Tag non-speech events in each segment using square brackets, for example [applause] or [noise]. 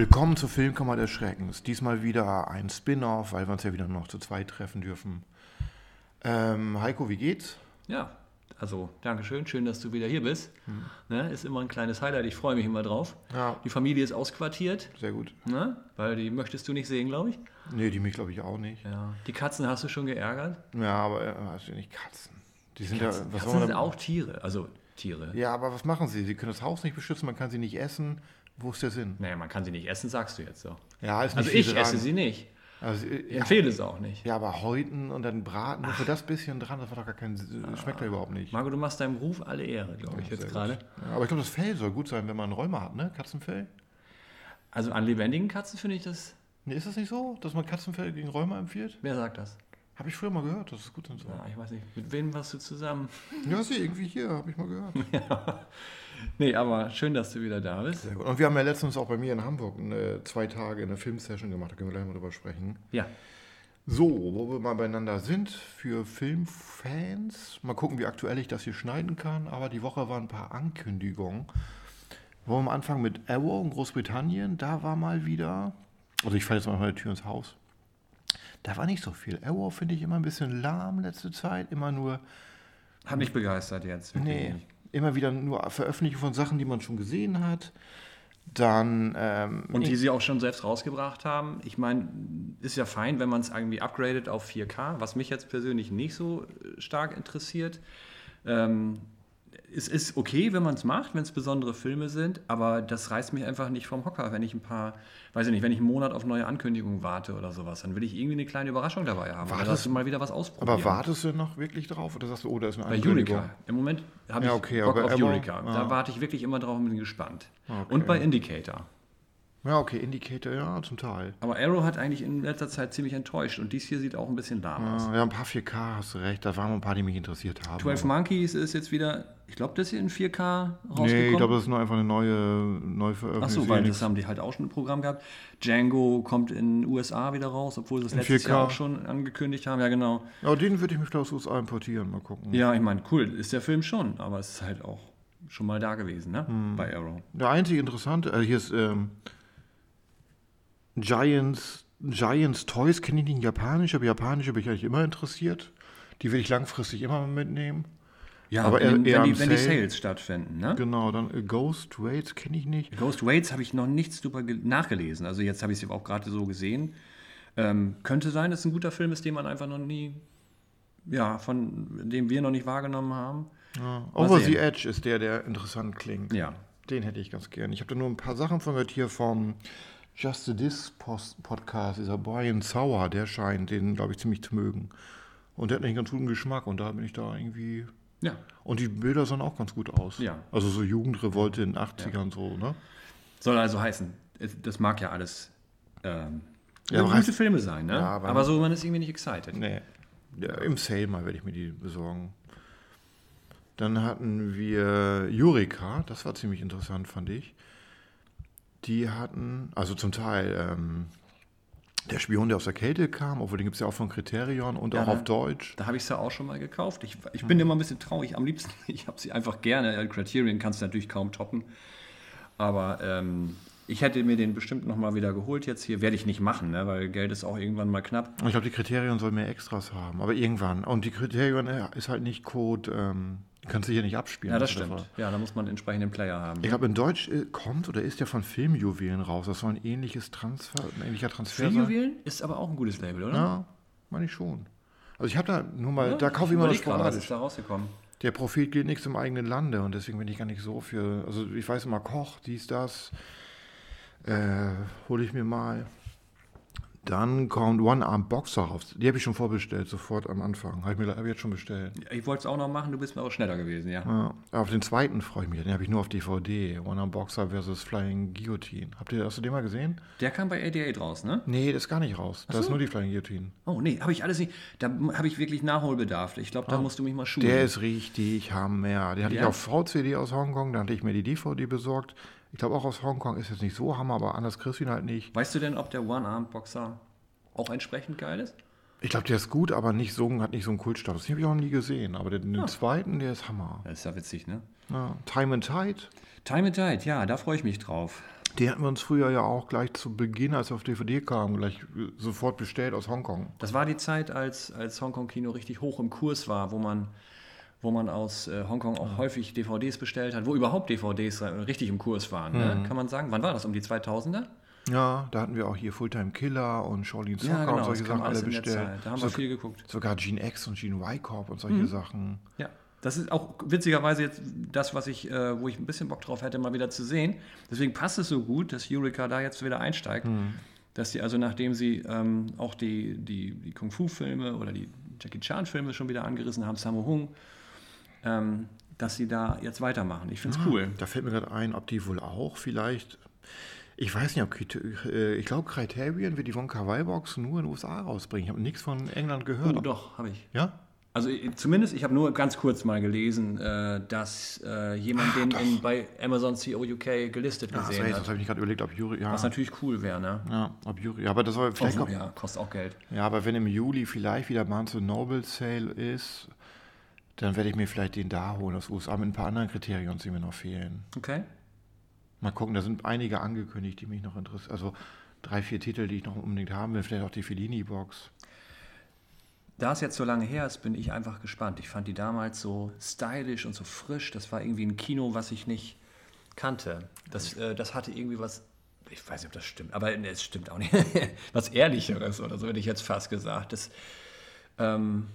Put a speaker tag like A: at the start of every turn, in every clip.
A: Willkommen zur Filmkammer des Schreckens. Diesmal wieder ein Spin-off, weil wir uns ja wieder noch zu zweit treffen dürfen. Ähm, Heiko, wie geht's?
B: Ja, also Dankeschön, schön, dass du wieder hier bist. Ne, ist immer ein kleines Highlight, ich freue mich immer drauf.
A: Ja.
B: Die Familie ist ausquartiert,
A: Sehr gut.
B: ne? weil die möchtest du nicht sehen, glaube ich.
A: Nee, die mich glaube ich auch nicht.
B: Ja. Die Katzen hast du schon geärgert.
A: Ja, aber also nicht Katzen. Die sind
B: Katzen,
A: ja. Was
B: Katzen sind auch Tiere, also Tiere.
A: Ja, aber was machen sie? Sie können das Haus nicht beschützen, man kann sie nicht essen. Wo ist der Sinn?
B: Naja, man kann sie nicht essen, sagst du jetzt so.
A: Ja, ist nicht
B: Also ich
A: dran.
B: esse sie nicht.
A: Also, äh,
B: Ich
A: ja,
B: empfehle es auch nicht.
A: ja, aber häuten und dann braten, nur für das bisschen dran, das war doch gar kein. Schmeckt ja überhaupt nicht.
B: Marco, du machst deinem Ruf alle Ehre, glaube ich,
A: Sehr
B: jetzt gerade.
A: Ja, aber ich glaube, das Fell soll gut sein, wenn man Rheuma hat, ne? Katzenfell?
B: Also an lebendigen Katzen finde ich das.
A: Nee, ist das nicht so, dass man Katzenfell gegen Rheuma empfiehlt?
B: Wer sagt das?
A: Habe ich früher mal gehört, das ist gut und so.
B: Ja, ich weiß nicht. Mit wem warst du zusammen?
A: Ja, sie, irgendwie hier, habe ich mal gehört. [laughs]
B: Nee, aber schön, dass du wieder da bist.
A: Sehr gut. Und wir haben ja letztens auch bei mir in Hamburg eine, zwei Tage eine Filmsession gemacht, da können wir gleich mal drüber sprechen.
B: Ja,
A: So, wo wir mal beieinander sind, für Filmfans, mal gucken, wie aktuell ich das hier schneiden kann, aber die Woche waren ein paar Ankündigungen. Wollen wir am Anfang mit Arrow in Großbritannien, da war mal wieder, also ich falle jetzt mal meine Tür ins Haus, da war nicht so viel. Arrow finde ich immer ein bisschen lahm letzte Zeit, immer nur
B: hat mich begeistert jetzt. wirklich
A: Nee,
B: nicht.
A: Immer wieder nur Veröffentlichung von Sachen, die man schon gesehen hat. Dann, ähm,
B: Und die sie auch schon selbst rausgebracht haben. Ich meine, ist ja fein, wenn man es irgendwie upgradet auf 4K, was mich jetzt persönlich nicht so äh, stark interessiert. Ähm, es ist okay, wenn man es macht, wenn es besondere Filme sind, aber das reißt mich einfach nicht vom Hocker, wenn ich ein paar, weiß ich nicht, wenn ich einen Monat auf neue Ankündigungen warte oder sowas, dann will ich irgendwie eine kleine Überraschung dabei haben. Oder
A: Wartest-
B: dass du mal wieder was ausprobieren.
A: aber wartest du noch wirklich drauf oder sagst du, oh, da ist eine
B: Bei
A: Ankündigung?
B: Eureka. Im Moment habe
A: Ja,
B: ich
A: okay,
B: Bock auf Eureka. Da
A: ah.
B: warte ich wirklich immer drauf und bin gespannt.
A: Okay.
B: Und bei Indicator.
A: Ja, okay, Indicator, ja, zum Teil.
B: Aber Arrow hat eigentlich in letzter Zeit ziemlich enttäuscht und dies hier sieht auch ein bisschen lahm aus.
A: Ja, ja, ein paar 4K hast du recht, da waren ein paar, die mich interessiert haben.
B: 12
A: aber-
B: Monkeys ist jetzt wieder, ich glaube, das hier in 4K rausgekommen.
A: Nee, ich glaube, das ist nur einfach eine neue, neue
B: Ach
A: Veröffentlichung.
B: so, weil das haben die halt auch schon ein Programm gehabt. Django kommt in den USA wieder raus, obwohl sie es letztes
A: 4K.
B: Jahr auch schon angekündigt haben. Ja, genau.
A: Ja, den würde ich mich, ich, aus USA importieren, mal gucken.
B: Ja, ich meine, cool, ist der Film schon, aber es ist halt auch schon mal da gewesen, ne?
A: Hm.
B: Bei Arrow.
A: Der einzige interessante, äh, hier ist ähm, Giants, Giants Toys, kenne ich nicht in Japanisch, aber Japanische bin ich eigentlich immer interessiert. Die will ich langfristig immer mitnehmen.
B: Ja,
A: Aber eher-
B: wenn,
A: eher
B: wenn,
A: am
B: die, wenn die
A: Sale.
B: Sales stattfinden, ne?
A: Genau, dann äh, Ghost Raids kenne ich nicht.
B: Ghost Waits habe ich noch nichts drüber ge- nachgelesen. Also jetzt habe ich es auch gerade so gesehen. Ähm, könnte sein, dass es ein guter Film ist, den man einfach noch nie, ja, von dem wir noch nicht wahrgenommen haben.
A: Ja. Over the Edge ist der, der interessant klingt.
B: Ja.
A: Den hätte ich ganz gern. Ich habe da nur ein paar Sachen von gehört hier vom Just the Dis Podcast. Dieser Brian Sauer, der scheint den, glaube ich, ziemlich zu mögen. Und der hat einen ganz guten Geschmack und da bin ich da irgendwie.
B: Ja.
A: Und die Bilder sahen auch ganz gut aus.
B: Ja.
A: Also so Jugendrevolte in den 80ern so, ne?
B: Soll also heißen, das mag ja alles ähm,
A: Ja,
B: gute
A: heißt-
B: Filme sein, ne?
A: Ja,
B: aber,
A: aber-
B: so, man ist irgendwie nicht excited.
A: Nee. Ja, Im Sale mal werde ich mir die besorgen. Dann hatten wir Jurika, das war ziemlich interessant, fand ich. Die hatten, also zum Teil ähm, der Spion, der aus der Kälte kam, obwohl den gibt es ja auch von Kriterion und
B: Ja,
A: auch auf Deutsch.
B: Da habe ich es ja auch schon mal gekauft. Ich, ich bin immer ein bisschen traurig. Am liebsten, [laughs] ich habe sie einfach gerne. Äh, Criterion kannst du natürlich kaum toppen. Aber ähm, ich hätte mir den bestimmt noch mal wieder geholt jetzt hier. Werde ich nicht machen, ne? weil Geld ist auch irgendwann mal knapp.
A: Ich glaube, die Kriterion soll mehr Extras haben, aber irgendwann. Und die Kriterion äh, ist halt nicht Code, ähm, kannst du hier nicht abspielen.
B: Ja, das stimmt.
A: Fall.
B: Ja, da muss man einen entsprechenden Player haben.
A: Ich glaube, in Deutsch äh, kommt oder ist ja von Filmjuwelen raus. Das soll ein ähnliches Transfer, ein ähnlicher Transfer sein.
B: Filmjuwelen ist aber auch ein gutes Label, oder?
A: Ja, meine ich schon. Also ich habe da nur mal,
B: Ja,
A: da kaufe ich immer nur
B: überleg gerade, was ist
A: sporadisch.
B: da rausgekommen?
A: Der Profit gilt nichts im eigenen Lande und deswegen bin ich gar nicht so für, also ich weiß immer, Koch, dies, das, äh, hole ich mir mal. Dann kommt One Arm Boxer raus. Die habe ich schon vorbestellt, sofort am Anfang. Habe ich mir hab ich jetzt schon bestellt.
B: Ich wollte es auch noch machen, du bist mir auch schneller gewesen, ja.
A: Ja, auf den zweiten freue ich mich. Den habe ich nur auf DVD. One Arm Boxer versus Flying Guillotine. Habt ihr, hast du den mal gesehen?
B: Der kam bei 88 raus, ne?
A: Nee, das ist gar nicht raus. Das ist nur die Flying Guillotine.
B: Oh, nee, habe ich alles nicht. Da habe ich wirklich Nachholbedarf. Ich glaube, da musst du mich mal schulen.
A: Der ist richtig Hammer. Den hatte ich
B: Ja?
A: auf VCD aus Hongkong, da hatte ich mir die DVD besorgt. Ich glaube auch aus Hongkong ist jetzt nicht so Hammer, aber anders kriegst du ihn halt nicht.
B: Weißt du denn, ob der One-Arm-Boxer auch entsprechend geil ist?
A: Ich glaube, der ist gut, aber nicht so, hat nicht so einen Kultstatus. Den habe ich auch nie gesehen. Aber den, den zweiten, der ist Hammer.
B: Das ist ja witzig, ne?
A: Ja, Time and Tide,
B: Time and Tide, ja, da freue ich mich drauf.
A: Die hatten wir uns früher ja auch gleich zu Beginn, als wir auf DVD kamen, gleich äh, sofort bestellt aus Hongkong.
B: Das war die Zeit, als, als Hongkong-Kino richtig hoch im Kurs war, wo man, wo man aus äh, Hongkong auch häufig DVDs bestellt hat, wo überhaupt DVDs richtig im Kurs waren, ne? kann man sagen. Wann war das? Um die 2000er?
A: Ja, da hatten wir auch hier Fulltime Killer und Shaolin Soccer
B: Ja, genau,
A: und solche Sachen alle bestellt.
B: Da haben wir viel geguckt.
A: Sogar Gene X und Gene Y Corp und solche Sachen.
B: Ja, das ist auch witzigerweise jetzt das, was ich, äh, wo ich ein bisschen Bock drauf hätte, mal wieder zu sehen. Deswegen passt es so gut, dass Eureka da jetzt wieder einsteigt. Dass sie also, nachdem sie ähm, auch die, die, die Kung-Fu-Filme oder die Jackie Chan-Filme schon wieder angerissen haben, Sammo Hung, ähm, dass sie da jetzt weitermachen. Ich finde es cool.
A: Da fällt mir gerade ein, ob die wohl auch vielleicht. Ich weiß nicht, ob äh, ich glaube, Criterion wird die von Kawaii-Box nur in den USA rausbringen. Ich habe nichts von England gehört.
B: Oh, doch, habe ich.
A: Ja?
B: Also äh, zumindest, ich habe nur ganz kurz mal gelesen, äh, dass jemand den in, bei Amazon CO UK gelistet
A: Ja, hast
B: gesehen
A: recht,
B: hat.
A: das habe ich gerade überlegt, ob Juri. Ja,
B: Was natürlich cool wäre, ne?
A: ja, ob Juri. Ja, aber das soll vielleicht
B: Oh,
A: auch,
B: ja, kostet auch Geld.
A: Ja, aber wenn im Juli vielleicht wieder Barnes Noble Sale ist, dann werde ich mir vielleicht den da holen aus USA mit ein paar anderen Kriterien, die mir noch fehlen.
B: Okay.
A: Mal gucken, da sind einige angekündigt, die mich noch interessieren. Also drei, vier Titel, die ich noch unbedingt haben will. Vielleicht auch die Fellini-Box.
B: Da es jetzt so lange her ist, bin ich einfach gespannt. Ich fand die damals so stylisch und so frisch. Das war irgendwie ein Kino, was ich nicht kannte. Das, äh, das hatte irgendwie was, ich weiß nicht, ob das stimmt, aber nee, es stimmt auch nicht. [laughs] was Ehrlicheres oder so hätte ich jetzt fast gesagt. Das, ähm,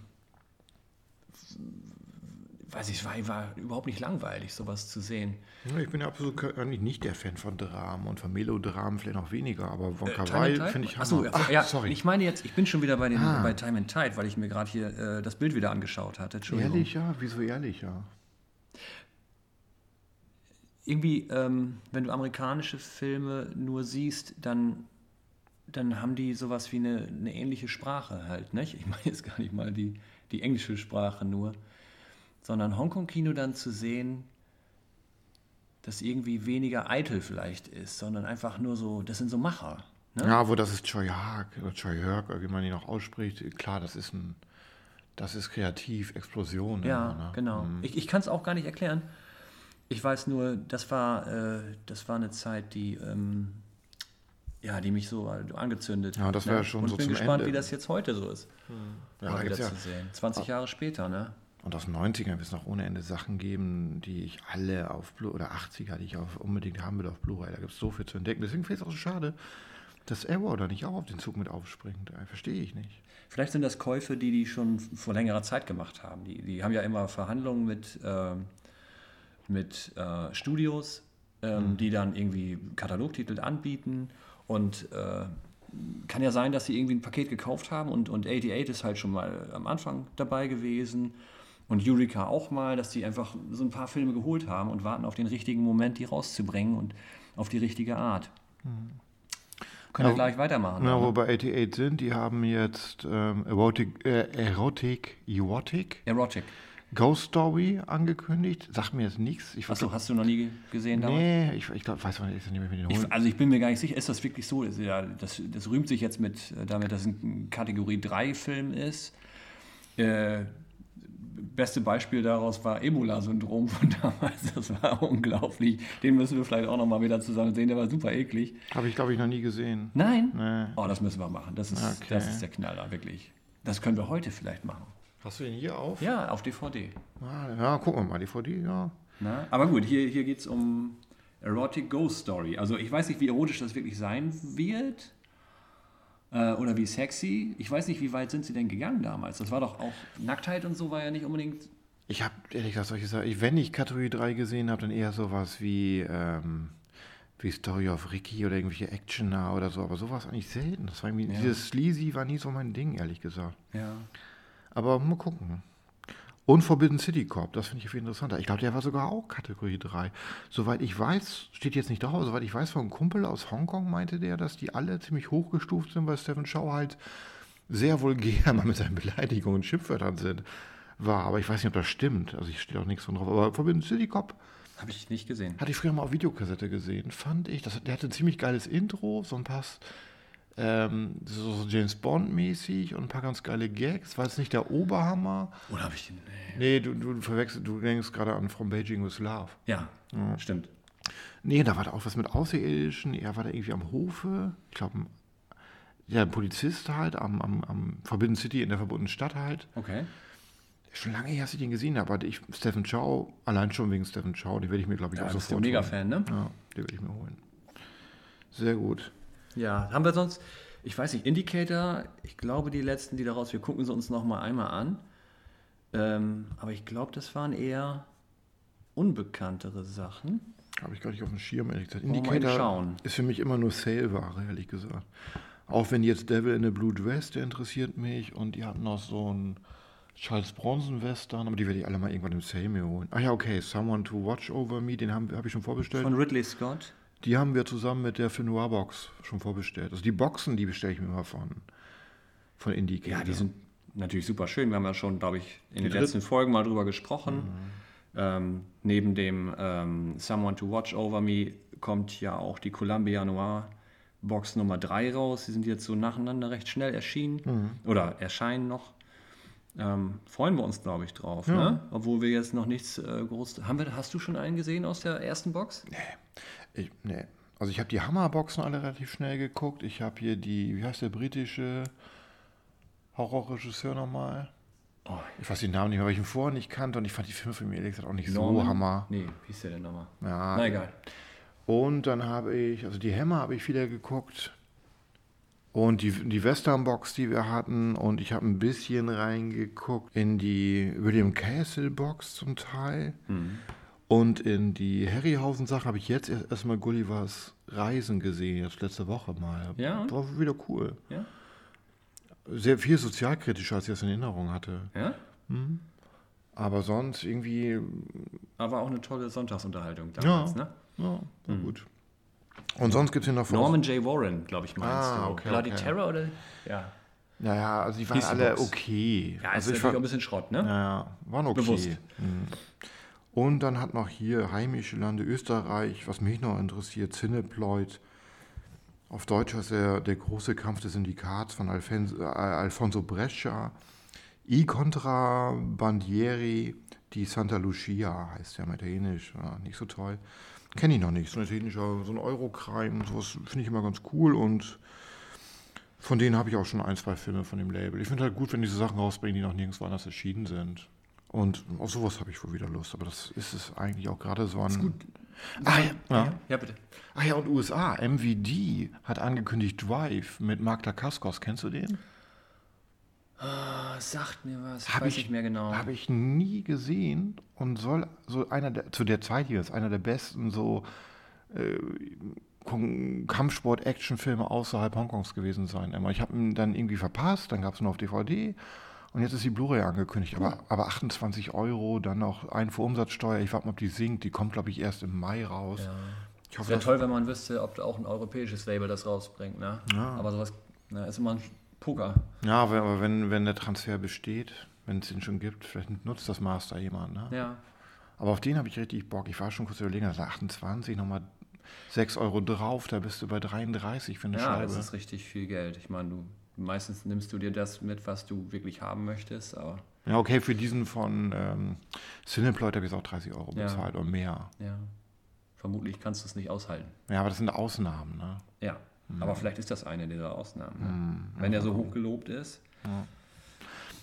B: weiß ich, es war, war überhaupt nicht langweilig, sowas zu sehen.
A: Ja, ich bin ja absolut eigentlich nicht der Fan von Dramen und von Melodramen vielleicht noch weniger, aber von
B: Äh,
A: Kawaii finde ich
B: Achso,
A: Ach,
B: ja,
A: sorry.
B: ich meine jetzt, ich bin schon wieder bei, den, bei Time and Tide, weil ich mir gerade hier äh, das Bild wieder angeschaut hatte.
A: Ehrlich, ja? Wieso ehrlich, ja?
B: irgendwie, ähm, wenn du amerikanische Filme nur siehst, dann, dann haben die sowas wie eine, eine ähnliche Sprache halt, nicht? Ich meine jetzt gar nicht mal die, die englische Sprache nur, sondern Hongkong-Kino dann zu sehen, das irgendwie weniger eitel vielleicht ist, sondern einfach nur so, das sind so Macher. Ne?
A: Ja, wo das ist Choi Haag oder Choi Herk, wie man ihn auch ausspricht. Klar, das ist ein, das ist kreativ, Explosion.
B: Ja,
A: immer, ne?
B: genau. Ich, ich kann es auch gar nicht erklären. Ich weiß nur, das war, äh, das war eine Zeit, die, ähm, ja, die mich so angezündet
A: Ja, das war ja schon
B: Und
A: so
B: ich bin gespannt,
A: Ende.
B: wie das jetzt heute so ist.
A: Ja,
B: mal
A: da
B: wieder
A: ja-
B: zu sehen. 20 Jahre später, ne?
A: Und aus den 90ern wird es noch ohne Ende Sachen geben, die ich alle auf Blu oder 80er, die ich auf, unbedingt haben will auf Blu-ray. Da gibt es so viel zu entdecken. Deswegen finde ich es auch so schade, dass Arrow da nicht auch auf den Zug mit aufspringt. Äh, Verstehe ich nicht.
B: Vielleicht sind das Käufe, die die schon vor längerer Zeit gemacht haben. Die, die haben ja immer Verhandlungen mit, ähm, mit äh, Studios, ähm, die dann irgendwie Katalogtitel anbieten. Und äh, kann ja sein, dass sie irgendwie ein Paket gekauft haben und, und 88 ist halt schon mal am Anfang dabei gewesen. Und Eureka auch mal, dass die einfach so ein paar Filme geholt haben und warten auf den richtigen Moment, die rauszubringen und auf die richtige Art. Können wir
A: Ja,
B: gleich weitermachen.
A: Na, wo bei 88 sind, die haben jetzt ähm, Erotic, äh, Erotic, Erotic,
B: Erotic.
A: Ghost Story angekündigt. Sagt mir jetzt nichts. Ich
B: Achso, hast du noch nie gesehen damals?
A: Nee, ich, ich glaube, weiß man nicht, nicht mehr, wie den.
B: Ich, also ich bin mir gar nicht sicher, ist das wirklich so? Das, ja, das, das rühmt sich jetzt mit, äh, damit das ein Kategorie 3 Film ist. Äh, beste Beispiel daraus war Ebola-Syndrom von [laughs] damals. Das war unglaublich. Den müssen wir vielleicht auch noch mal wieder zusammen sehen. Der war super eklig.
A: Habe ich, glaube ich, noch nie gesehen.
B: Nein?
A: Nee.
B: Oh, das müssen wir machen. Das ist,
A: Okay.
B: das ist der Knaller, wirklich. Das können wir heute vielleicht machen.
A: Hast du den hier auf?
B: Ja, auf DVD.
A: Ah, ja, gucken wir mal, DVD, ja.
B: Na? Aber gut, hier, hier geht es um Erotic Ghost Story. Also ich weiß nicht, wie erotisch das wirklich sein wird. Äh, oder wie sexy. Ich weiß nicht, wie weit sind sie denn gegangen damals? Das war doch auch Nacktheit und so war ja nicht unbedingt.
A: Ich habe ehrlich gesagt solche Sachen, wenn ich Kategorie 3 gesehen habe, dann eher sowas wie, ähm, wie Story of Ricky oder irgendwelche Actioner oder so, aber sowas eigentlich selten. Das war irgendwie,
B: Ja.
A: Dieses Sleazy war nie so mein Ding, ehrlich gesagt.
B: Ja.
A: Aber mal gucken. Und Forbidden City Corp, das finde ich viel interessanter. Ich glaube, der war sogar auch Kategorie 3. Soweit ich weiß, steht jetzt nicht drauf, aber soweit ich weiß, von einem Kumpel aus Hongkong meinte der, dass die alle ziemlich hochgestuft sind, weil Stephen Chow halt sehr vulgär mal mit seinen Beleidigungen und Schimpfwörtern sind, war. Aber ich weiß nicht, ob das stimmt. Also ich stehe auch nichts von drauf. Aber Forbidden City Cop
B: Habe ich nicht gesehen.
A: hatte ich früher mal auf Videokassette gesehen. Fand ich. Das, der hatte ein ziemlich geiles Intro, so ein paar ähm, so so James Bond-mäßig und ein paar ganz geile Gags. War jetzt nicht der Oberhammer.
B: Oder habe ich den. Nee.
A: Nee, du, du verwechselst, du denkst gerade an From Beijing with Love.
B: Ja, stimmt.
A: Nee, da war da auch was mit Außerirdischen. Er war da irgendwie am Hofe. Ich glaube, der Polizist halt am, am, am Forbidden City in der verbotenen Stadt halt.
B: Okay.
A: Schon lange her, dass ich den gesehen habe, aber ich, Stephen Chow, allein schon wegen Stephen Chow, den werde ich mir, glaube ich,
B: Ja,
A: auch
B: bist du
A: sofort
B: mega
A: holen.
B: Fan, ne?
A: Ja, den werde ich mir holen. Sehr gut.
B: Ja, haben wir sonst, ich weiß nicht, Indicator, ich glaube, die letzten, die daraus, wir gucken sie uns noch mal einmal an. Ähm, aber ich glaube, das waren eher unbekanntere Sachen.
A: Habe ich gar nicht auf dem Schirm, ehrlich gesagt. Indicator ist für mich immer nur Sale-Ware, ehrlich gesagt. Auch wenn jetzt Devil in a Blue Dress, der interessiert mich. Und die hatten noch so einen Charles Bronson Western, aber die werde ich alle mal irgendwann im Sale mir holen. Ach ja, okay, Someone to Watch Over Me, den habe hab ich schon vorbestellt.
B: Von Ridley Scott.
A: Die haben wir zusammen mit der Finnoir Box schon vorbestellt. Also die Boxen, die bestelle ich mir immer von, von Indicator.
B: Ja, die sind natürlich super schön. Wir haben ja schon, glaube ich, in den
A: dritte-
B: letzten Folgen mal drüber gesprochen. Ähm, neben dem ähm, Someone to Watch Over Me kommt ja auch die Columbia Noir Box Nummer 3 raus. Die sind jetzt so nacheinander recht schnell erschienen oder erscheinen noch. Ähm, freuen wir uns, glaube ich, drauf. Ne? Obwohl wir jetzt noch nichts äh, groß. Haben wir, hast du schon einen gesehen aus der ersten Box?
A: Ich, nee. Also ich habe die Hammerboxen alle relativ schnell geguckt. Ich habe hier die, wie heißt der britische Horrorregisseur nochmal?
B: Oh,
A: Ich weiß den Namen nicht mehr, weil ich ihn vorher nicht kannte und ich fand die Filme von mir ehrlich gesagt auch nicht so
B: Norman?
A: Hammer.
B: Nee, wie ist der denn nochmal?
A: Ja.
B: Na egal.
A: Und dann habe ich, also die Hammer habe ich wieder geguckt. Und die, die Western-Box, die wir hatten. Und ich habe ein bisschen reingeguckt in die William Castle-Box zum Teil. Und in die Harryhausen-Sache habe ich jetzt erst- erstmal Gullivers Reisen gesehen, jetzt letzte Woche mal.
B: Ja?
A: War wieder cool.
B: Ja?
A: Sehr viel sozialkritischer, als ich das in Erinnerung hatte.
B: Ja?
A: Aber sonst irgendwie,
B: Aber auch eine tolle Sonntagsunterhaltung
A: ja,
B: damals, ne?
A: ja war gut. Und sonst gibt es hier noch von
B: Norman J. Warren, glaube ich, meinst
A: Ah,
B: du.
A: okay,
B: Bloody
A: okay.
B: Terror oder? Ja.
A: Naja, also die waren
B: Hieß
A: alle okay.
B: Ja,
A: also
B: ist
A: ich
B: natürlich auch
A: war,
B: ein bisschen Schrott, ne?
A: naja, waren okay.
B: Bewusst.
A: Mhm. Und dann hat noch hier heimische Lande Österreich, was mich noch interessiert, Cineploid. Auf Deutsch heißt der Der große Kampf des Syndikats von äh, Alfonso Brescia. I contra Bandieri di Santa Lucia heißt der im Italienisch. Ja, nicht so toll. Kenne ich noch nicht. So ein italienischer, so ein Eurocrime, sowas finde ich immer ganz cool und von denen habe ich auch schon ein, zwei Filme von dem Label. Ich finde halt gut, wenn diese Sachen rausbringen, die noch nirgendwo anders erschienen sind. Und auf sowas habe ich wohl wieder Lust. Aber das ist es eigentlich auch gerade so an. Ah, ja, ja.
B: Ja, bitte.
A: ah ja, und USA. MVD hat angekündigt Drive mit Mark Dacascos. Kennst du den?
B: Ah, sagt mir was.
A: Hab
B: weiß
A: ich-
B: nicht mehr genau.
A: Habe ich nie gesehen und soll so einer der, zu der Zeit hier ist einer der besten so äh, Kampfsport-Action-Filme außerhalb Hongkongs gewesen sein. Ich habe ihn dann irgendwie verpasst, dann gab es ihn auf DVD und jetzt ist die Blu-ray angekündigt. Aber, aber 28 Euro, dann noch Einfuhrumsatzsteuer. Ich warte mal, ob die sinkt. Die kommt, glaube ich, erst im Mai raus. Ich hoffe,
B: Wäre toll, wenn man wüsste, ob auch ein europäisches Label das rausbringt, ne? Aber sowas na, ist immer ein Poker.
A: Ja, aber wenn, wenn der Transfer besteht, wenn es ihn schon gibt, vielleicht nutzt das Master jemand. Ne?
B: Ja.
A: Aber auf den habe ich richtig Bock. Ich war schon kurz überlegen, also 28, nochmal 6 Euro drauf, da bist du bei 33 für eine
B: Ja,
A: Scheibe.
B: das ist richtig viel Geld. Ich meine, du meistens nimmst du dir das mit, was du wirklich haben möchtest, aber
A: Ja, okay, für diesen von ähm, Cineploid habe ich jetzt auch 30 Euro
B: Ja.
A: bezahlt oder mehr.
B: ja. Vermutlich kannst du es nicht aushalten.
A: Ja, aber das sind Ausnahmen, ne?
B: Ja. Aber vielleicht ist das eine dieser Ausnahmen. Ne? Wenn er so hoch gelobt ist.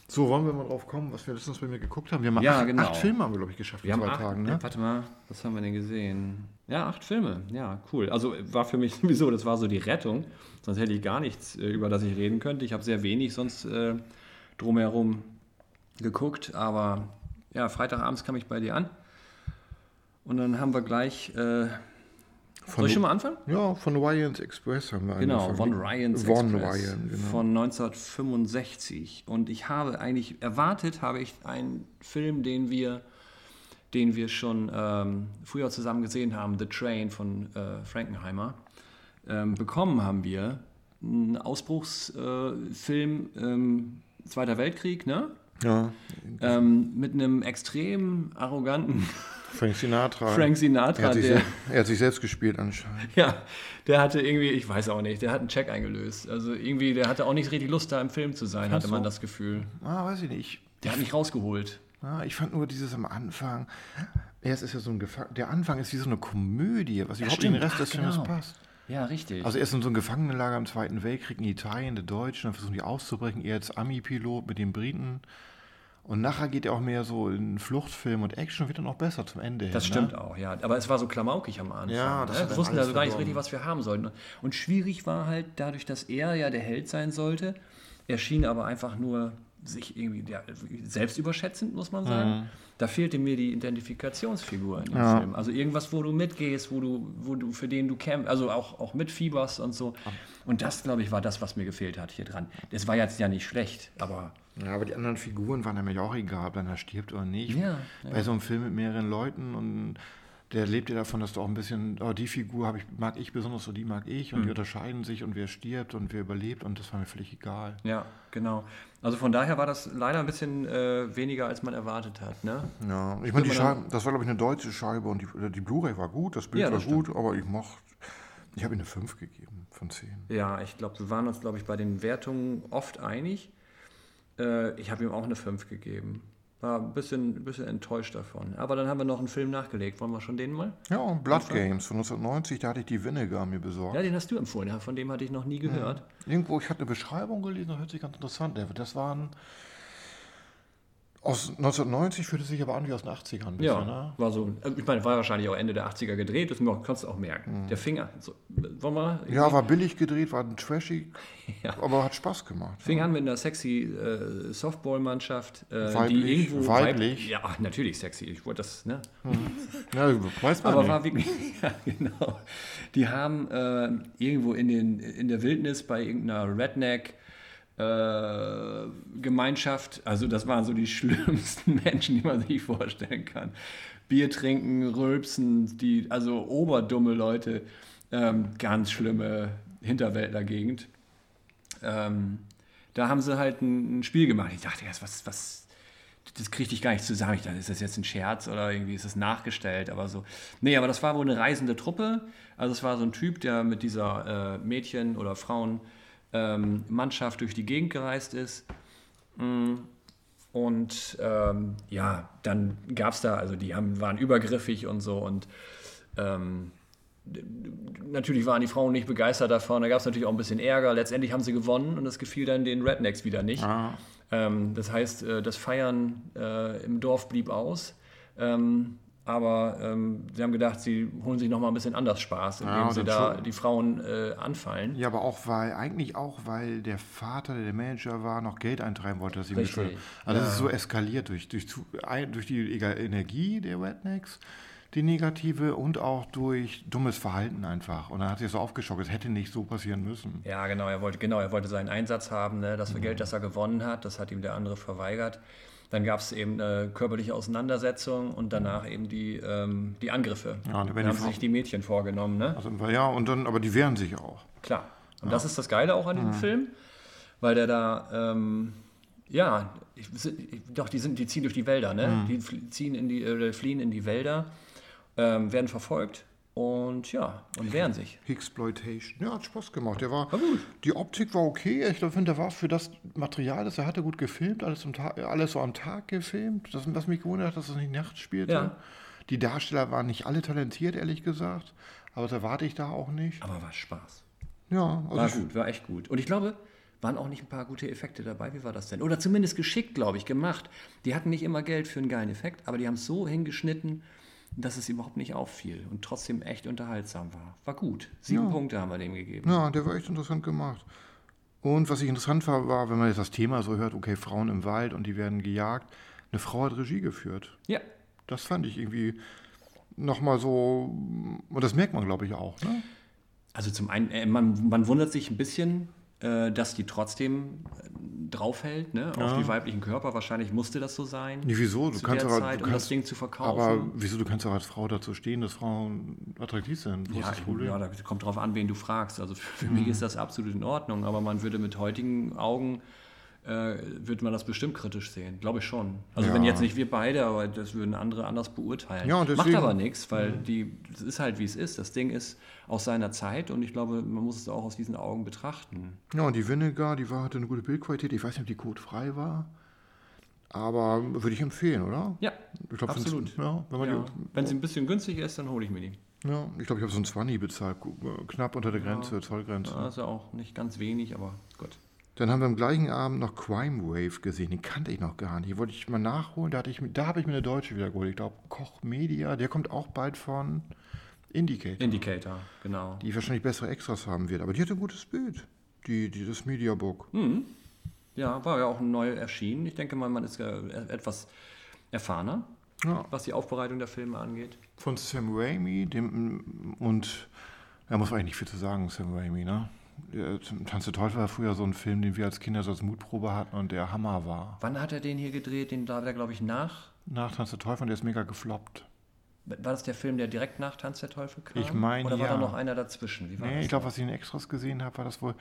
A: So, wollen wir mal drauf kommen, was wir letztens bei mir geguckt haben? Wir haben
B: Ja,
A: acht,
B: genau.
A: acht Filme, haben wir, glaube ich, geschafft
B: Wir
A: in zwei
B: acht,
A: Tagen, ne?
B: ja, Warte mal, was haben wir denn gesehen? Ja, acht Filme. Ja, cool. Also war für mich [laughs] sowieso, das war so die Rettung. Sonst hätte ich gar nichts, äh, über das ich reden könnte. Ich habe sehr wenig sonst äh, drumherum geguckt. Aber ja, Freitagabends kam ich bei dir an. Und dann haben wir gleich. Äh, soll ich schon mal anfangen?
A: Ja, von Ryans Express haben wir
B: Genau,
A: angefangen.
B: von Ryans
A: Von
B: Express
A: Ryan, genau.
B: von 1965. Und ich habe eigentlich erwartet, habe ich einen Film, den wir, den wir schon ähm, früher zusammen gesehen haben, The Train von äh, Frankenheimer. Ähm, bekommen haben wir einen Ausbruchsfilm, äh, ähm, Zweiter Weltkrieg, ne?
A: ja,
B: Ähm, mit einem extrem arroganten [laughs]
A: Frank Sinatra.
B: Frank
A: er,
B: Sinatra,
A: hat sich,
B: der,
A: er hat sich selbst gespielt anscheinend.
B: Ja, der hatte irgendwie, ich weiß auch nicht, der hat einen Check eingelöst. Also irgendwie, der hatte auch nicht richtig Lust, da im Film zu sein, hatte man
A: so.
B: das Gefühl.
A: Ah, weiß ich nicht.
B: Der hat mich rausgeholt.
A: Ja, ich fand nur dieses am Anfang, Ja, es ist ja so ein Gefang Der Anfang ist wie so eine Komödie, was überhaupt
B: stimmt.
A: in den Rest
B: Ach,
A: des Films
B: genau.
A: passt.
B: Ja, richtig.
A: Also er ist in so einem Gefangenenlager im Zweiten Weltkrieg in Italien, der Deutschen, dann versuchen die auszubrechen, er als Ami-Pilot mit den Briten. Und nachher geht er auch mehr so in Fluchtfilm und Action, wird dann auch besser zum Ende
B: Das
A: hin.
B: stimmt
A: Ne?
B: auch, ja. Aber es war so klamaukig am Anfang.
A: Ja, das
B: ne? Wir wussten also gar nicht richtig, was wir haben sollten. Und schwierig war halt dadurch, dass er ja der Held sein sollte. Er schien aber einfach nur sich irgendwie der, selbst überschätzend, muss man sagen. Da fehlte mir die Identifikationsfigur in dem
A: Ja.
B: Film. Also irgendwas, wo du mitgehst, wo du, wo du, für den du kämpfst, also auch, auch mitfieberst und so. Und das, glaube ich, war das, was mir gefehlt hat hier dran. Das war jetzt ja nicht schlecht, aber
A: Ja, aber die anderen Figuren waren nämlich auch egal, ob einer stirbt oder nicht.
B: Ja,
A: Bei so einem Film mit mehreren Leuten und der lebt ja davon, dass du auch ein bisschen, oh, die Figur ich, mag ich besonders und die mag ich und die unterscheiden sich und wer stirbt und wer überlebt und das war mir völlig egal.
B: ja, genau. Also von daher war das leider ein bisschen äh, weniger, als man erwartet hat. Ne?
A: Ja, ich meine, die Scheibe, das war glaube ich eine deutsche Scheibe und die, die Blu-ray war gut, das Bild
B: Ja,
A: war
B: das
A: gut, aber ich mochte, ich habe ihm eine 5 gegeben von 10.
B: Ja, ich glaube, wir waren uns, glaube ich, bei den Wertungen oft einig. Äh, ich habe ihm auch eine 5 gegeben. War ein bisschen, ein bisschen enttäuscht davon. Aber dann haben wir noch einen Film nachgelegt. Wollen wir schon den mal?
A: Ja, und Blood Games von 1990, da hatte ich die Vinegar mir besorgt.
B: Ja, den hast du empfohlen. Ja, Von dem hatte ich noch nie gehört.
A: Irgendwo, ich hatte eine Beschreibung gelesen, das hört sich ganz interessant an. Das waren aus 1990, fühlte sich aber an wie aus den 80ern ein bisschen,
B: Ja,
A: ne?
B: war so. äh, Ich meine, war wahrscheinlich auch Ende der 80er gedreht. Das kannst du auch merken. Der Finger. So, wollen wir?
A: Ja, war billig gedreht, war trashig, [laughs]
B: Ja.
A: aber hat Spaß gemacht.
B: Fing an mit einer sexy äh, Softball-Mannschaft, äh,
A: Weiblich,
B: die irgendwo
A: weiblich.
B: Weib, ja, natürlich sexy. Ich wollte das, ne?
A: Ja, weiß man
B: Aber
A: nicht.
B: war wirklich, [laughs] ja, genau. Die haben äh, irgendwo in, den, in der Wildnis bei irgendeiner Redneck äh, Gemeinschaft, also das waren so die [laughs] schlimmsten Menschen, die man sich vorstellen kann. Bier trinken, rülpsen, die, also oberdumme Leute, ähm, ganz schlimme Hinterwäldlergegend. Ähm, da haben sie halt ein, ein Spiel gemacht. Ich dachte, erst, was, was, das kriegte ich gar nicht zusammen. Ich dachte, ist das jetzt ein Scherz oder irgendwie ist das nachgestellt? Aber so. Nee, aber das war wohl eine reisende Truppe. Also es war so ein Typ, der mit dieser äh, Mädchen- oder Frauenmannschaft durch die Gegend gereist ist. Mm. Und ähm, ja, dann gab es da, also die haben, waren übergriffig und so und ähm, natürlich waren die Frauen nicht begeistert davon. Da gab es natürlich auch ein bisschen Ärger. Letztendlich haben sie gewonnen und das gefiel dann den Rednecks wieder nicht.
A: Ah.
B: Ähm, das heißt, äh, das Feiern äh, im Dorf blieb aus. Aber ähm, sie haben gedacht, sie holen sich noch mal ein bisschen anders Spaß, indem
A: Ja,
B: sie da
A: schon-
B: die Frauen äh, anfallen.
A: Ja, aber auch weil, eigentlich auch, weil der Vater, der der Manager war, noch Geld eintreiben wollte, dass sie. Also das ist so eskaliert durch, durch, durch die Energie der Rednecks, die negative, und auch durch dummes Verhalten einfach. Und dann hat sich so aufgeschockt, es hätte nicht so passieren müssen.
B: Ja, genau, er wollte, genau, er wollte seinen Einsatz haben, ne? das
A: Mhm.
B: Geld, das er gewonnen hat, das hat ihm der andere verweigert. Dann gab es eben eine körperliche Auseinandersetzung und danach eben die, ähm, die Angriffe.
A: Ja,
B: da haben sich die Mädchen vorgenommen, ne?
A: Also, ja, und dann, aber die wehren sich auch.
B: Klar. Und das ist das Geile auch an
A: Mhm.
B: diesem Film, weil der da, ähm, ja, ich, ich, doch, die, sind, die ziehen durch die Wälder, ne?
A: Mhm.
B: Die flie- ziehen in die, äh, fliehen in die Wälder, ähm, werden verfolgt und ja, und wehren sich.
A: Exploitation. Ja, hat Spaß gemacht. Der war,
B: War gut.
A: Die Optik war okay. Ich finde, der war für das Material, das er hatte, gut gefilmt. Alles, am Tag, alles so am Tag gefilmt. Das, was mich gewundert hat, dass es nicht nachts spielte.
B: Ja.
A: Die Darsteller waren nicht alle talentiert, ehrlich gesagt. Aber das erwarte ich da auch nicht.
B: Aber war Spaß.
A: Ja, also
B: War gut, war echt gut. Und ich glaube, waren auch nicht ein paar gute Effekte dabei. Wie war das denn? Oder zumindest geschickt, glaube ich, gemacht. Die hatten nicht immer Geld für einen geilen Effekt, aber die haben es so hingeschnitten, dass es überhaupt nicht auffiel und trotzdem echt unterhaltsam war. War gut. Sieben Punkte haben wir dem gegeben.
A: Ja, der war echt interessant gemacht. Und was ich interessant war, war, wenn man jetzt das Thema so hört, okay, Frauen im Wald und die werden gejagt, eine Frau hat Regie geführt.
B: Ja,
A: Das fand ich irgendwie nochmal so, und das merkt man, glaube ich, auch, ne?
B: Also zum einen, äh, man, man wundert sich ein bisschen, dass die trotzdem äh, draufhält, ne, auf die weiblichen Körper. Wahrscheinlich musste das so sein.
A: Nee, wieso? Du kannst aber-
B: Zeit,
A: du
B: um das
A: kannst-
B: Ding zu verkaufen.
A: Aber wieso, du kannst auch als Frau dazu stehen, dass Frauen attraktiv sind? Wo
B: Ja,
A: das Problem?
B: ja, da kommt drauf an, wen du fragst. Also für, für mich ist das absolut in Ordnung, aber man würde mit heutigen Augen, äh, würde man das bestimmt kritisch sehen. Glaube ich schon. Also
A: Ja.
B: wenn jetzt nicht wir beide, aber das würden andere anders beurteilen.
A: Ja,
B: Macht aber nichts, weil die, das ist halt wie es ist. Das Ding ist aus seiner Zeit und ich glaube, man muss es auch aus diesen Augen betrachten.
A: Ja, und die Vinegar, die war, hatte eine gute Bildqualität. Ich weiß nicht, ob die codefrei war. Aber würde ich empfehlen, oder?
B: Ja,
A: Ich glaub,
B: absolut.
A: Ja, wenn man
B: ja.
A: die,
B: Wenn sie ein bisschen günstiger ist, dann hole ich mir die.
A: ja, ich glaube, ich habe so ein 20 bezahlt, äh, knapp unter der Grenze, Zollgrenze.
B: Ja, ist ja auch nicht ganz wenig, aber gut.
A: Dann haben wir am gleichen Abend noch Crime Wave gesehen. Den kannte ich noch gar nicht. Die wollte ich mal nachholen. Da, hatte ich, da habe ich mir eine deutsche wieder geholt. Ich glaube, Koch Media. Der kommt auch bald von Indicator.
B: Indicator, genau.
A: die wahrscheinlich bessere Extras haben wird. Aber die hat ein gutes Bild. Die, die, das Mediabook.
B: Ja, war ja auch neu erschienen. Ich denke mal, man ist ja etwas erfahrener,
A: Ja.
B: was die Aufbereitung der Filme angeht.
A: Von Sam Raimi. Dem, und da muss man eigentlich nicht viel zu sagen, Sam Raimi. Ne? Der Tanz der Teufel war früher so ein Film, den wir als Kinder so als Mutprobe hatten und der Hammer war.
B: Wann hat er den hier gedreht? Den da hat er, glaube ich, nach.
A: Nach Tanz der Teufel und der ist mega gefloppt.
B: War das der Film, der direkt nach Tanz der Teufel kam?
A: Ich meine,
B: Oder war da
A: ja.
B: noch einer dazwischen? Wie war
A: Nee, ich glaube, was ich in Extras gesehen habe, war das wohl,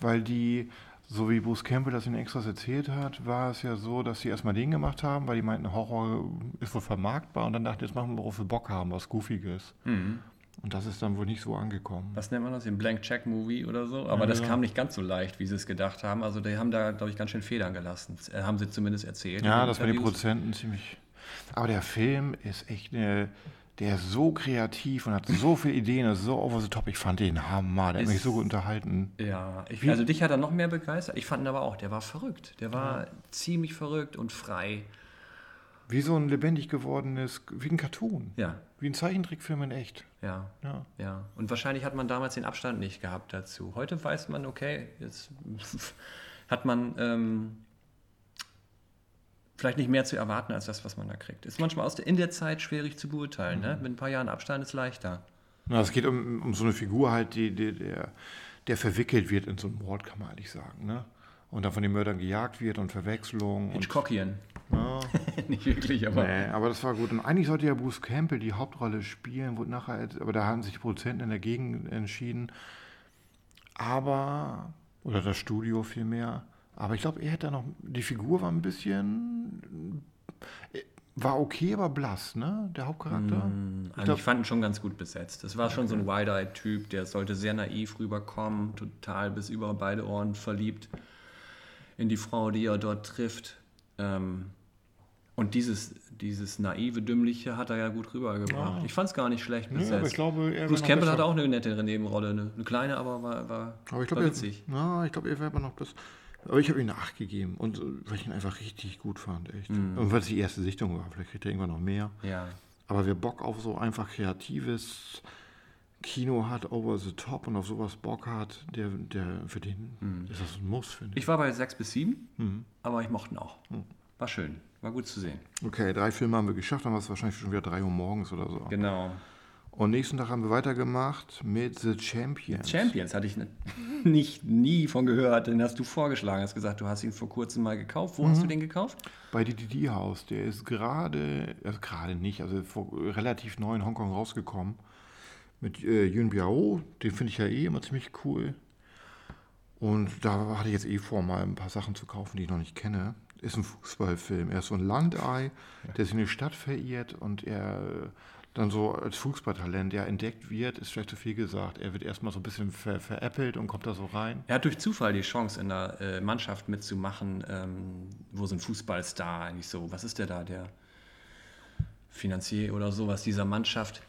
A: weil die, so wie Bruce Campbell das in Extras erzählt hat, war es ja so, dass sie erstmal den gemacht haben, weil die meinten, Horror ist wohl vermarktbar und dann dachten, jetzt machen wir, worauf wir Bock haben, was Goofiges.
B: Mhm.
A: Und das ist dann wohl nicht so angekommen.
B: Was nennt man das? Den Blank Check Movie oder so? Aber
A: Ja,
B: das
A: ja.
B: kam nicht ganz so leicht, wie sie es gedacht haben. Also die haben da, glaube ich, ganz schön Federn gelassen. Äh, Haben sie zumindest erzählt.
A: Ja, das mit den
B: Interviews.
A: Produzenten ziemlich. Aber der Film ist echt eine. Der ist so kreativ und hat so [laughs] viele Ideen, ist so over the top. Ich fand den Hammer. Der hat mich
B: Ist-
A: so gut unterhalten.
B: Ja, ich, also dich hat er noch mehr begeistert. Ich fand ihn aber auch, der war verrückt. Der war ziemlich verrückt und frei.
A: Wie so ein lebendig gewordenes, wie ein Cartoon.
B: Ja,
A: Wie ein Zeichentrickfilm in echt.
B: ja,
A: Ja.
B: ja. Und wahrscheinlich hat man damals den Abstand nicht gehabt dazu. Heute weiß man, okay, jetzt [laughs] hat man ähm, vielleicht nicht mehr zu erwarten als das, was man da kriegt. Ist manchmal aus der, in der Zeit schwierig zu beurteilen. Ne? Mit ein paar Jahren Abstand ist leichter.
A: Na, es geht um, um so eine Figur halt, die, die, der, der verwickelt wird in so einen Mord, kann man eigentlich sagen. Ne? Und dann von den Mördern gejagt wird und Verwechslung. Und,
B: Hitchcockian.
A: Ja, [laughs]
B: nicht wirklich, aber.
A: nee, aber das war gut. Und eigentlich sollte ja Bruce Campbell die Hauptrolle spielen, wurde nachher, aber da haben sich die Produzenten in der Gegend entschieden. Aber, oder das Studio vielmehr. Aber ich glaube, er hätte noch, die Figur war ein bisschen, war okay, aber blass, ne? Der Hauptcharakter.
B: Mm, Also
A: glaub-
B: ich fand ihn schon ganz gut besetzt. Es war schon so ein Wide-Eyed-Typ, der sollte sehr naiv rüberkommen, total bis über beide Ohren verliebt in die Frau, die er dort trifft. Ähm, und dieses, dieses naive, dümmliche hat er ja gut rübergebracht.
A: Ja.
B: Ich fand es gar nicht schlecht
A: Nee,
B: besetzt.
A: aber ich glaube, er
B: Bruce Campbell hatte auch eine nette Nebenrolle, eine, eine kleine, aber war, war,
A: Aber ich
B: war
A: glaube, er,
B: witzig.
A: na, ich glaube, er wäre aber noch das. Aber ich habe ihn nachgegeben und äh, weil ich ihn einfach richtig gut fand, echt.
B: Mhm.
A: Und weil es die erste Sichtung war, vielleicht kriegt er irgendwann noch mehr.
B: Ja.
A: Aber wer Bock auf so einfach kreatives Kino hat, over the top und auf sowas Bock hat, der, der für den ist das ein Muss, finde ich.
B: Mhm. Ich war bei sechs bis sieben,
A: Mhm.
B: aber ich mochte ihn auch. War schön, war gut zu sehen.
A: Okay, drei Filme haben wir geschafft, dann war es wahrscheinlich schon wieder drei Uhr morgens oder so.
B: Genau.
A: Und nächsten Tag haben wir weitergemacht mit The Champions.
B: Champions hatte ich ne- [laughs] nicht nie von gehört, den hast du vorgeschlagen, hast gesagt, du hast ihn vor kurzem mal gekauft. Wo
A: Mhm.
B: hast du den gekauft?
A: Bei DDD House, der ist gerade, also gerade nicht, also relativ neu in Hongkong rausgekommen. Mit äh, Yun Biao, den finde ich ja eh immer ziemlich cool. Und da hatte ich jetzt eh vor, mal ein paar Sachen zu kaufen, die ich noch nicht kenne. Ist ein Fußballfilm. Er ist so ein Landei, der sich in eine Stadt verirrt und er dann so als Fußballtalent ja entdeckt wird, ist vielleicht zu viel gesagt. Er wird erstmal so ein bisschen ver veräppelt und kommt da so rein.
B: Er hat durch Zufall die Chance, in der äh, Mannschaft mitzumachen, ähm, wo so ein Fußballstar eigentlich so, was ist der da, der Finanzier oder sowas dieser Mannschaft,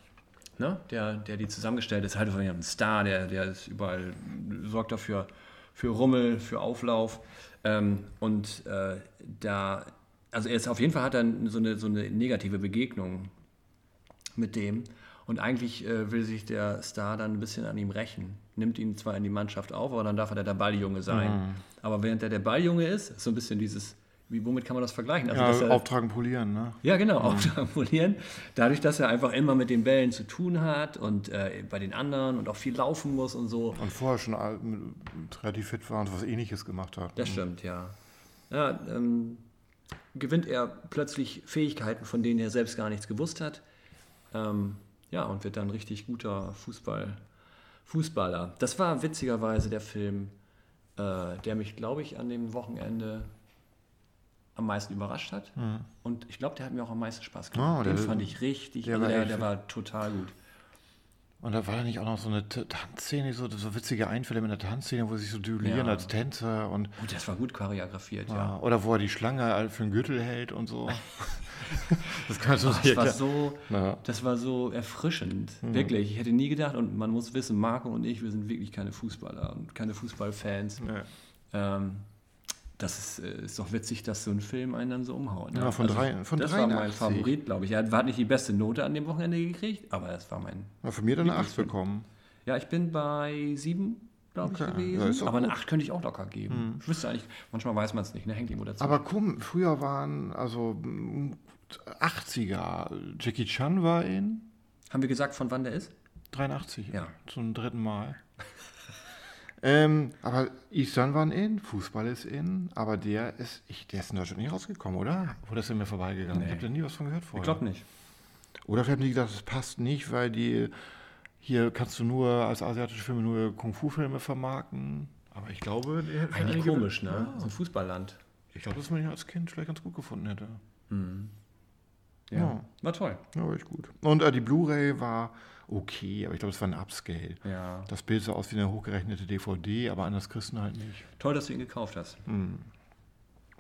B: ne? der, der die zusammengestellt ist, halt ein Star, der, der ist überall, sorgt dafür für Rummel, für Auflauf. Ähm, und äh, da, also er ist auf jeden Fall hat er so eine, so eine negative Begegnung mit dem. Und eigentlich äh, will sich der Star dann ein bisschen an ihm rächen. Nimmt ihn zwar in die Mannschaft auf, aber dann darf er der Balljunge sein. Aber während er der Balljunge ist, ist so ein bisschen dieses, wie, womit kann man das vergleichen? Also,
A: Ja,
B: er,
A: auftragen, polieren, ne?
B: ja, genau, auftramulieren. Dadurch, dass er einfach immer mit den Bällen zu tun hat und äh, bei den anderen und auch viel laufen muss und so.
A: Und vorher schon mit- relativ fit war und was ähnliches gemacht hat.
B: Das stimmt, ja. Ja, ähm, gewinnt er plötzlich Fähigkeiten, von denen er selbst gar nichts gewusst hat. Ähm, ja, und wird dann richtig guter Fußball, Fußballer. Das war witzigerweise der Film, äh, der mich, glaube ich, an dem Wochenende am meisten überrascht hat. Und ich glaube, der hat mir auch am meisten Spaß gemacht.
A: Ah,
B: Den fand ich richtig,
A: der
B: also
A: war
B: der, der war total gut.
A: Und da war da nicht auch noch so eine Tanzszene, so, so witzige Einfälle mit einer Tanzszene, wo sie sich so duellieren
B: Ja.
A: als Tänzer und
B: Gut, das war gut choreografiert, ja.
A: ja. oder wo er die Schlange für einen Gürtel hält und so. [laughs] das kann so
B: Das war so,
A: Ja.
B: das war so erfrischend. Wirklich. Ich hätte nie gedacht, und man muss wissen, Marco und ich, wir sind wirklich keine Fußballer und keine Fußballfans.
A: Ja.
B: Ähm, das ist, äh, ist doch witzig, dass so ein Film einen dann so umhaut. Ne?
A: Ja, von drei- von
B: das war mein
A: 83.
B: Favorit, glaube ich. Er hat nicht die beste Note an dem Wochenende gekriegt, aber es war mein.
A: Ja, von mir dann eine 8 bekommen.
B: Ja, ich bin bei sieben, glaube ich,
A: Okay.
B: gewesen.
A: Ja,
B: aber eine
A: gut.
B: acht könnte ich auch locker geben. Ich wüsste eigentlich, manchmal weiß man es nicht, ne? hängt irgendwo dazu.
A: Aber komm, früher waren, also mm, 80er, Jackie Chan war in
B: Haben wir gesagt, von wann der ist?
A: 83,
B: Ja.
A: zum dritten Mal. [laughs] ähm, aber Eastern war in, Fußball ist in, aber der ist, ich, der ist in Deutschland nicht rausgekommen, oder? Oder ist er mir vorbeigegangen?
B: Nee.
A: Ich habe da nie was von gehört
B: Ich
A: vorher.
B: glaube nicht.
A: Oder vielleicht haben die gedacht, das passt nicht, weil die hier kannst du nur als asiatische Filme nur Kung-Fu-Filme vermarkten. Aber ich glaube,
B: Eigentlich
A: einige-
B: komisch, ne? So ein Fußballland.
A: Ich glaube, dass man ihn als Kind vielleicht ganz gut gefunden hätte.
B: Ja.
A: Ja.
B: War toll.
A: Ja, war echt gut. Und äh, die Blu-ray war okay, aber ich glaube, es war ein Upscale.
B: Ja.
A: Das Bild sah aus wie eine hochgerechnete DVD, aber anders kriegst du ihn halt nicht.
B: Toll, dass du ihn gekauft hast.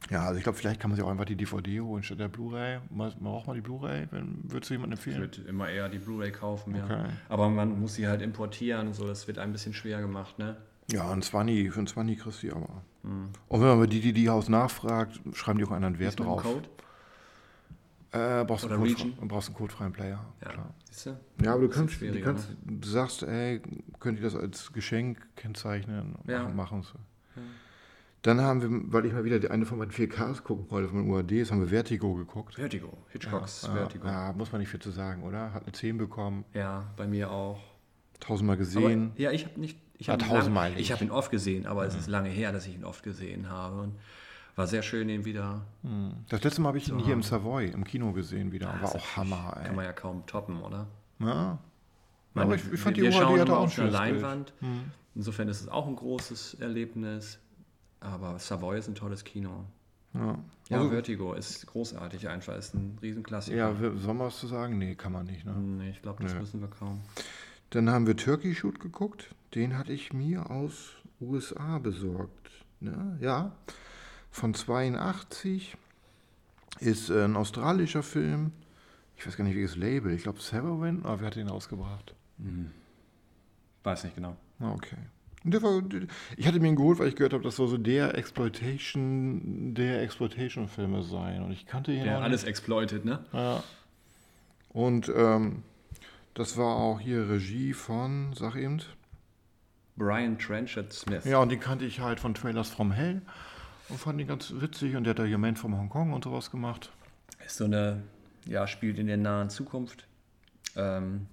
A: Ja, also ich glaube, vielleicht kann man sich auch einfach die DVD holen statt der Blu-ray. Man braucht mal die Blu-ray, wenn- würdest du jemandem
B: Ich
A: empfehlen?
B: würde immer eher die Blu-ray kaufen, ja.
A: Okay.
B: Aber man muss sie halt importieren und so, das wird ein bisschen schwer gemacht, ne?
A: Ja, ein 20, für ein 20 kriegst du die aber.
B: Hm.
A: Und wenn man bei DDD-Haus nachfragt, schreiben die auch einen Wert drauf.
B: Code?
A: Äh, brauchst,
B: Oder
A: einen
B: Region?
A: Code, brauchst einen codefreien Player.
B: Ja.
A: Klar.
B: Siehst du?
A: Ja, aber du kannst, du, kannst du sagst, ey, könnt ihr das als Geschenk kennzeichnen?
B: Ja.
A: Machen, machen sie. Dann haben wir, weil ich mal wieder die eine von meinen 4Ks gucken wollte, von den UADs, haben wir Vertigo geguckt.
B: Vertigo. Hitchcocks
A: ja,
B: Vertigo. Ja.
A: Ja, muss man nicht viel zu sagen, oder? Hat eine 10 bekommen,
B: bei mir auch.
A: tausendmal
B: Aber,
A: gesehen.
B: ja, ich habe nicht. Ich
A: Ja,
B: habe
A: tausendmal
B: lang- ich
A: nicht.
B: habe ihn oft gesehen, aber es ist lange her, dass ich ihn oft gesehen habe. Und war sehr schön, ihn wieder.
A: Das letzte Mal habe ich ihn hier im Savoy im Kino gesehen wieder. War
B: Das
A: auch Hammer, ey.
B: Kann man ja kaum toppen, oder?
A: Ja.
B: meine,
A: aber ich, ich fand
B: wir,
A: die UAD
B: schauen
A: hatte auch ein
B: auf
A: Bild.
B: Leinwand. Insofern ist es auch ein großes Erlebnis. Aber Savoy ist ein tolles Kino.
A: Ja.
B: Ja,
A: Also,
B: Vertigo ist großartig einfach, ist ein Riesenklassiker.
A: ja, sollen wir was zu sagen? Nee, kann man nicht. Ne?
B: Nee, ich glaube, das
A: Nee.
B: müssen wir kaum.
A: Dann haben wir Turkey Shoot geguckt. Den hatte ich mir aus USA besorgt. Ne? Ja, von 82. Ist äh, ein australischer Film. Ich weiß gar nicht, welches Label. Ich glaube, Severin. Aber wer hat den ausgebracht?
B: Weiß nicht genau.
A: Ah, okay. War, ich hatte mir ihn geholt, weil ich gehört habe, das soll so der Exploitation, der Exploitation-Filme sein. Und ich kannte ihn
B: Der
A: noch
B: alles exploitet, ne?
A: Ja. Und ähm, das war auch hier Regie von, sag eben.
B: Brian Trenchard Smith.
A: Ja, und den kannte ich halt von Trailers from Hell und fand ihn ganz witzig. Und der hat da hier Man from Hongkong und sowas gemacht.
B: Ist so eine, ja, spielt in der nahen Zukunft, ähm,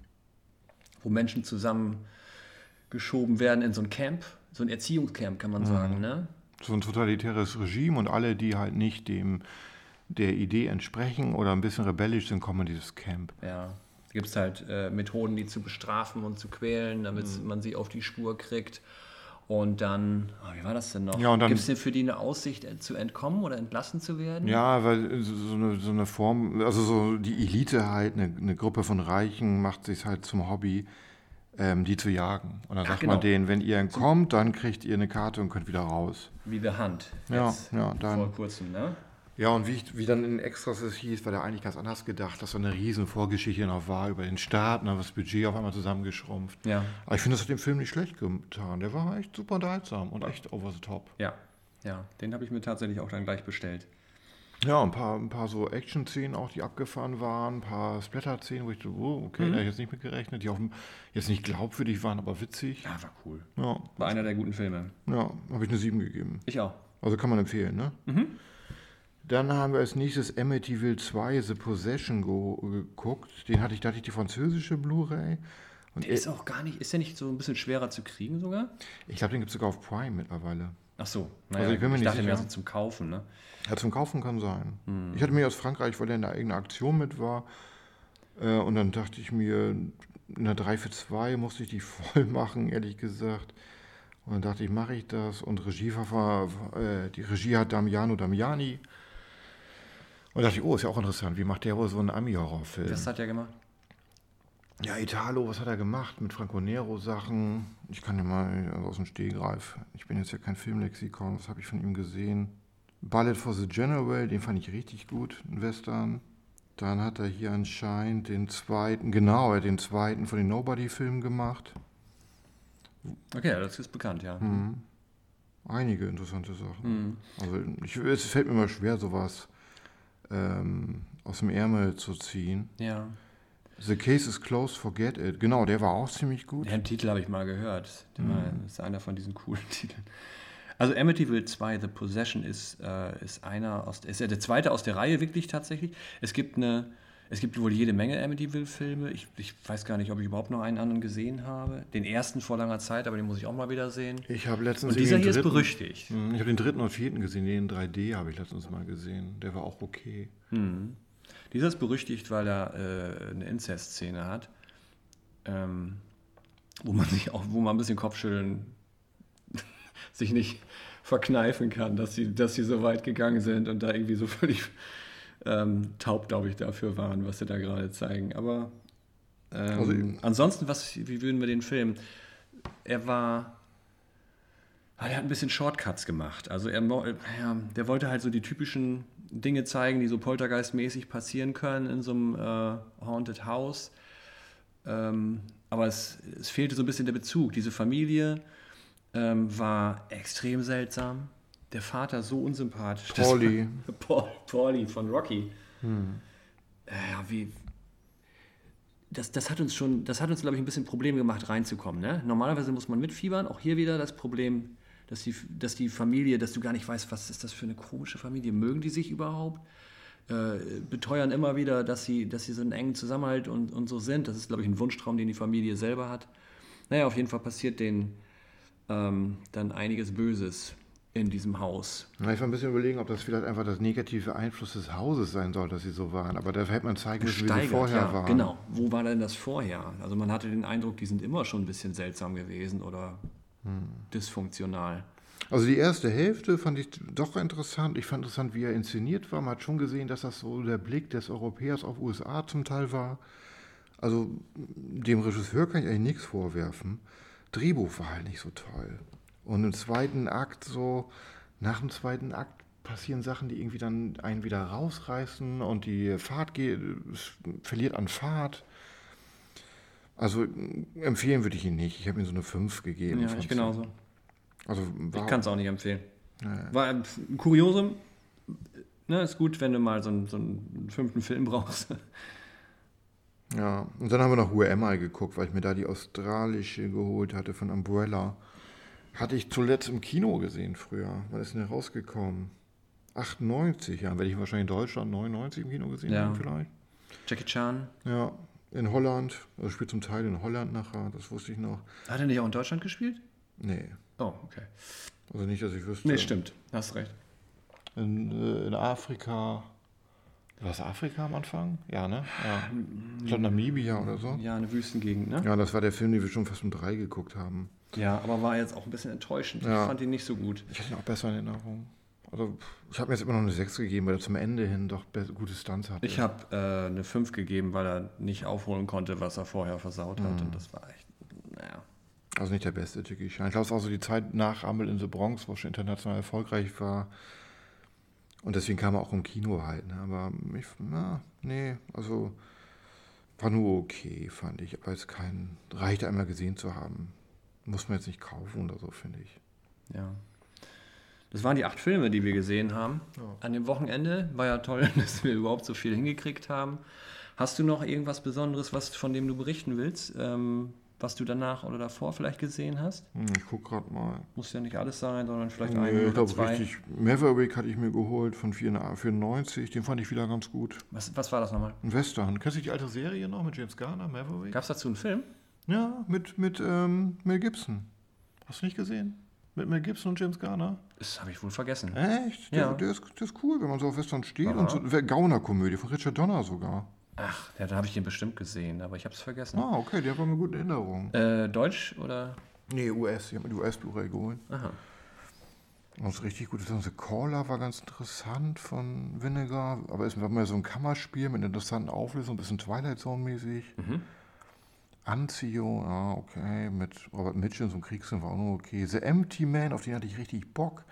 B: wo Menschen zusammengeschoben werden in so ein Camp, so ein Erziehungscamp, kann man sagen, ne?
A: So ein totalitäres Regime und alle, die halt nicht dem der Idee entsprechen oder ein bisschen rebellisch sind, kommen in dieses Camp.
B: Ja. Da gibt es halt äh, Methoden, die zu bestrafen und zu quälen, damit
A: Mhm.
B: man sie auf die Spur kriegt. Und dann, ah, wie war das denn noch?
A: Ja,
B: Gibt es denn für die eine Aussicht, äh, zu entkommen oder entlassen zu werden?
A: Ja, weil so so eine, so eine Form, also so die Elite halt, eine, eine Gruppe von Reichen macht sich halt zum Hobby, ähm, die zu jagen. Und dann
B: Ach,
A: sagt
B: genau.
A: man denen, wenn ihr entkommt, dann kriegt ihr eine Karte und könnt wieder raus.
B: Wie The Hunt.
A: Ja, ja, dann-
B: Vor kurzem, ne?
A: Ja, und wie, ich, wie dann in Extras es hieß, war der eigentlich ganz anders gedacht, dass so eine riesen Vorgeschichte noch war über den Staat dann das Budget auf einmal zusammengeschrumpft.
B: Ja.
A: Aber ich finde, das hat dem Film nicht schlecht getan. Der war echt super unterhaltsam und echt over the top.
B: Ja. Ja, den habe ich mir tatsächlich auch dann gleich bestellt.
A: Ja, ein paar, ein paar so Action-Szenen auch, die abgefahren waren, ein paar Splatter-Szenen, wo ich so, oh, okay, da hätte ich jetzt nicht mit gerechnet, die auch jetzt nicht glaubwürdig waren, aber witzig.
B: Ja, war cool.
A: Ja,
B: War einer der guten Filme.
A: ja habe ich eine 7 gegeben.
B: Ich auch.
A: Also kann man empfehlen, ne? Dann haben wir als nächstes Amityville 2 The Possession geguckt. Den hatte ich, da hatte ich die französische Blu-ray. Und
B: Der ist auch gar nicht, ist der nicht so ein bisschen schwerer zu kriegen sogar?
A: ich glaube, den gibt es sogar auf Prime mittlerweile.
B: Ach so,
A: Also ich bin mir nicht
B: dachte mehr so zum Kaufen, ne?
A: Ja, zum Kaufen kann sein.
B: Hm.
A: Ich hatte mir aus Frankreich, weil der in der eigenen Aktion mit war. Äh, und dann dachte ich mir, in der 3 für 2 musste ich die [laughs] voll machen, ehrlich gesagt. Und dann dachte ich, mache ich das. Und Regieverfahren, äh, die Regie hat Damiano Damiani. Und dachte ich, oh, ist ja auch interessant. Wie macht der wohl so einen Ami-Horrorfilm?
B: Das hat er gemacht.
A: Ja, Italo, was hat er gemacht mit Franco Nero Sachen? Ich kann ja mal aus dem Stehgreif. Ich bin jetzt ja kein Filmlexikon. Was habe ich von ihm gesehen? Ballet for the General, den fand ich richtig gut, ein Western. Dann hat er hier anscheinend den zweiten, genau, er hat den zweiten von den Nobody-Filmen gemacht.
B: Okay, das ist bekannt, ja.
A: Mhm. Einige interessante Sachen. Mhm. Also ich, es fällt mir immer schwer, sowas ähm, aus dem Ärmel zu ziehen.
B: Ja.
A: The Case is Closed, Forget It. Genau, der war auch ziemlich gut.
B: Den Titel habe ich mal gehört. Mhm. Das ist einer von diesen coolen [laughs] Titeln. Also Amityville 2, The Possession ist, äh, ist einer aus, ist ja der zweite aus der Reihe wirklich tatsächlich. Es gibt eine, es gibt wohl jede Menge Amityville-Filme. Ich, ich weiß gar nicht, ob ich überhaupt noch einen anderen gesehen habe. Den ersten vor langer Zeit, aber den muss ich auch mal wieder sehen.
A: Ich habe letztens
B: Und dieser hier
A: dritten,
B: ist berüchtigt.
A: Hm, Ich habe den dritten und vierten gesehen, den 3D habe ich letztens mal gesehen. Der war auch okay.
B: Hm. Dieser ist berüchtigt, weil er äh, eine Inzest-Szene hat, ähm, wo man sich auch, wo man ein bisschen Kopfschütteln [laughs] sich nicht verkneifen kann, dass sie, dass sie so weit gegangen sind und da irgendwie so völlig ähm, taub, glaube ich, dafür waren, was sie da gerade zeigen. Aber ähm,
A: Also-
B: ansonsten, was, wie würden wir den Film? Er war. ah, Er hat ein bisschen Shortcuts gemacht. Also er, mo- ja, der wollte halt so die typischen Dinge zeigen, die so poltergeistmäßig passieren können in so einem äh, Haunted House. Ähm, aber es, es fehlte so ein bisschen der Bezug. Diese Familie ähm, war extrem seltsam. Der Vater so unsympathisch.
A: Pauli. [laughs]
B: Paul, Pauli von Rocky. Äh, Ja, wie. Das, das hat uns schon, das hat uns, glaube ich, ein bisschen Probleme gemacht, reinzukommen. Ne? Normalerweise muss man mitfiebern. Auch hier wieder das Problem, dass die, dass die Familie, dass du gar nicht weißt, was ist das für eine komische Familie. Mögen die sich überhaupt? Äh, beteuern immer wieder, dass sie, dass sie so einen engen Zusammenhalt und, und so sind. Das ist, glaube ich, ein Wunschtraum, den die Familie selber hat. Naja, auf jeden Fall passiert denen ähm, dann einiges Böses in diesem Haus.
A: Na, ich war ein bisschen überlegen, ob das vielleicht einfach das negative Einfluss des Hauses sein soll, dass sie so waren. Aber da hätte man zeigen müssen, wie sie vorher
B: ja,
A: waren.
B: Genau. Wo war denn das vorher? Also man hatte den Eindruck, die sind immer schon ein bisschen seltsam gewesen oder dysfunktional.
A: Also die erste Hälfte fand ich doch interessant. Ich fand interessant, wie er inszeniert war. Man hat schon gesehen, dass das so der Blick des Europäers auf USA zum Teil war. Also dem Regisseur kann ich eigentlich nichts vorwerfen. Drehbuch war halt nicht so toll. Und im zweiten Akt so, nach dem zweiten Akt passieren Sachen, die irgendwie dann einen wieder rausreißen und die Fahrt geht, verliert an Fahrt. Also empfehlen würde ich ihn nicht. Ich habe ihm so eine 5 gegeben.
B: Ja, ich
A: 10.
B: genauso.
A: Also
B: Ich kann es auch nicht empfehlen. War ein Kuriosum. Ne, ist gut, wenn du mal so einen, so einen fünften Film brauchst.
A: Ja, und dann haben wir noch Who Am I geguckt, weil ich mir da die australische geholt hatte von Umbrella. Hatte ich zuletzt im Kino gesehen früher. Wann ist denn der rausgekommen? 98, ja. Werde ich wahrscheinlich in Deutschland 99 im Kino gesehen
B: Ja.
A: haben vielleicht.
B: Jackie Chan.
A: Ja, in Holland. Also spielt zum Teil in Holland nachher, das wusste ich noch.
B: Hat er nicht auch in Deutschland gespielt?
A: Nee,
B: Oh, okay.
A: also nicht, dass ich wüsste.
B: Nee, stimmt. Hast recht.
A: In, äh, in Afrika. War es Afrika am Anfang? Ja, ne? Ja. Ich glaube Namibia oder so.
B: Ja, eine Wüstengegend, ne?
A: Ja, das war der Film, den wir schon fast um drei geguckt haben.
B: Ja, aber war jetzt auch ein bisschen enttäuschend.
A: Ja.
B: Ich fand ihn nicht so gut.
A: Ich hatte ihn auch besser in Erinnerung. Also, ich habe mir jetzt immer noch eine 6 gegeben, weil er zum Ende hin doch gute Stunts hatte.
B: Ich habe äh, eine 5 gegeben, weil er nicht aufholen konnte, was er vorher versaut
A: Mhm.
B: hat. Und das war echt, naja.
A: Also nicht der beste Jackie Chan. Ich glaube, es ist auch so die Zeit nach Rumble in the Bronx, wo er schon international erfolgreich war. Und deswegen kam er auch im Kino halt. Ne? Aber ich, na, nee, also war nur okay, fand ich. Aber jetzt kein, reicht einmal gesehen zu haben. Muss man jetzt nicht kaufen oder so, finde ich.
B: Ja. Das waren die acht Filme, die wir gesehen haben.
A: Ja.
B: An dem Wochenende war ja toll, [laughs] dass wir überhaupt so viel hingekriegt haben. Hast du noch irgendwas Besonderes, was, von dem du berichten willst, ähm, was du danach oder davor vielleicht gesehen hast?
A: Hm, ich gucke gerade mal.
B: Muss ja nicht alles sein, sondern vielleicht ein
A: Nee,
B: oder
A: ich glaube
B: zwei.
A: richtig. Maverick hatte ich mir geholt von 94. Den fand ich wieder ganz gut.
B: Was, was war das nochmal?
A: Ein Western. Kennst du die alte Serie noch mit James Garner, Maverick?
B: Gab es dazu einen Film?
A: Ja, mit, mit ähm, Mel Gibson. Hast du nicht gesehen? Mit Mel Gibson und James Garner?
B: Das habe ich wohl vergessen.
A: Echt? Der,
B: Ja.
A: der, ist, der ist cool, wenn man so auf Western steht.
B: Aha.
A: Und so, Gauner-Komödie von Richard Donner sogar.
B: Ach, ja, da habe ich den bestimmt gesehen, aber ich habe es vergessen.
A: Ah, okay, der war mir gut in Erinnerung.
B: Äh, Deutsch oder?
A: Nee, US. Ich habe mir die US-Blu-ray geholt.
B: Aha.
A: Das ist richtig gut. The Caller war ganz interessant von Vinegar. Aber es war mehr so ein Kammerspiel mit einer interessanten Auflösung, ein bisschen Twilight Zone-mäßig.
B: Mhm.
A: Anzio, ja, okay. Mit Robert Mitchell, so ein Kriegsfilm war auch noch okay. The Empty Man, auf den hatte ich richtig Bock.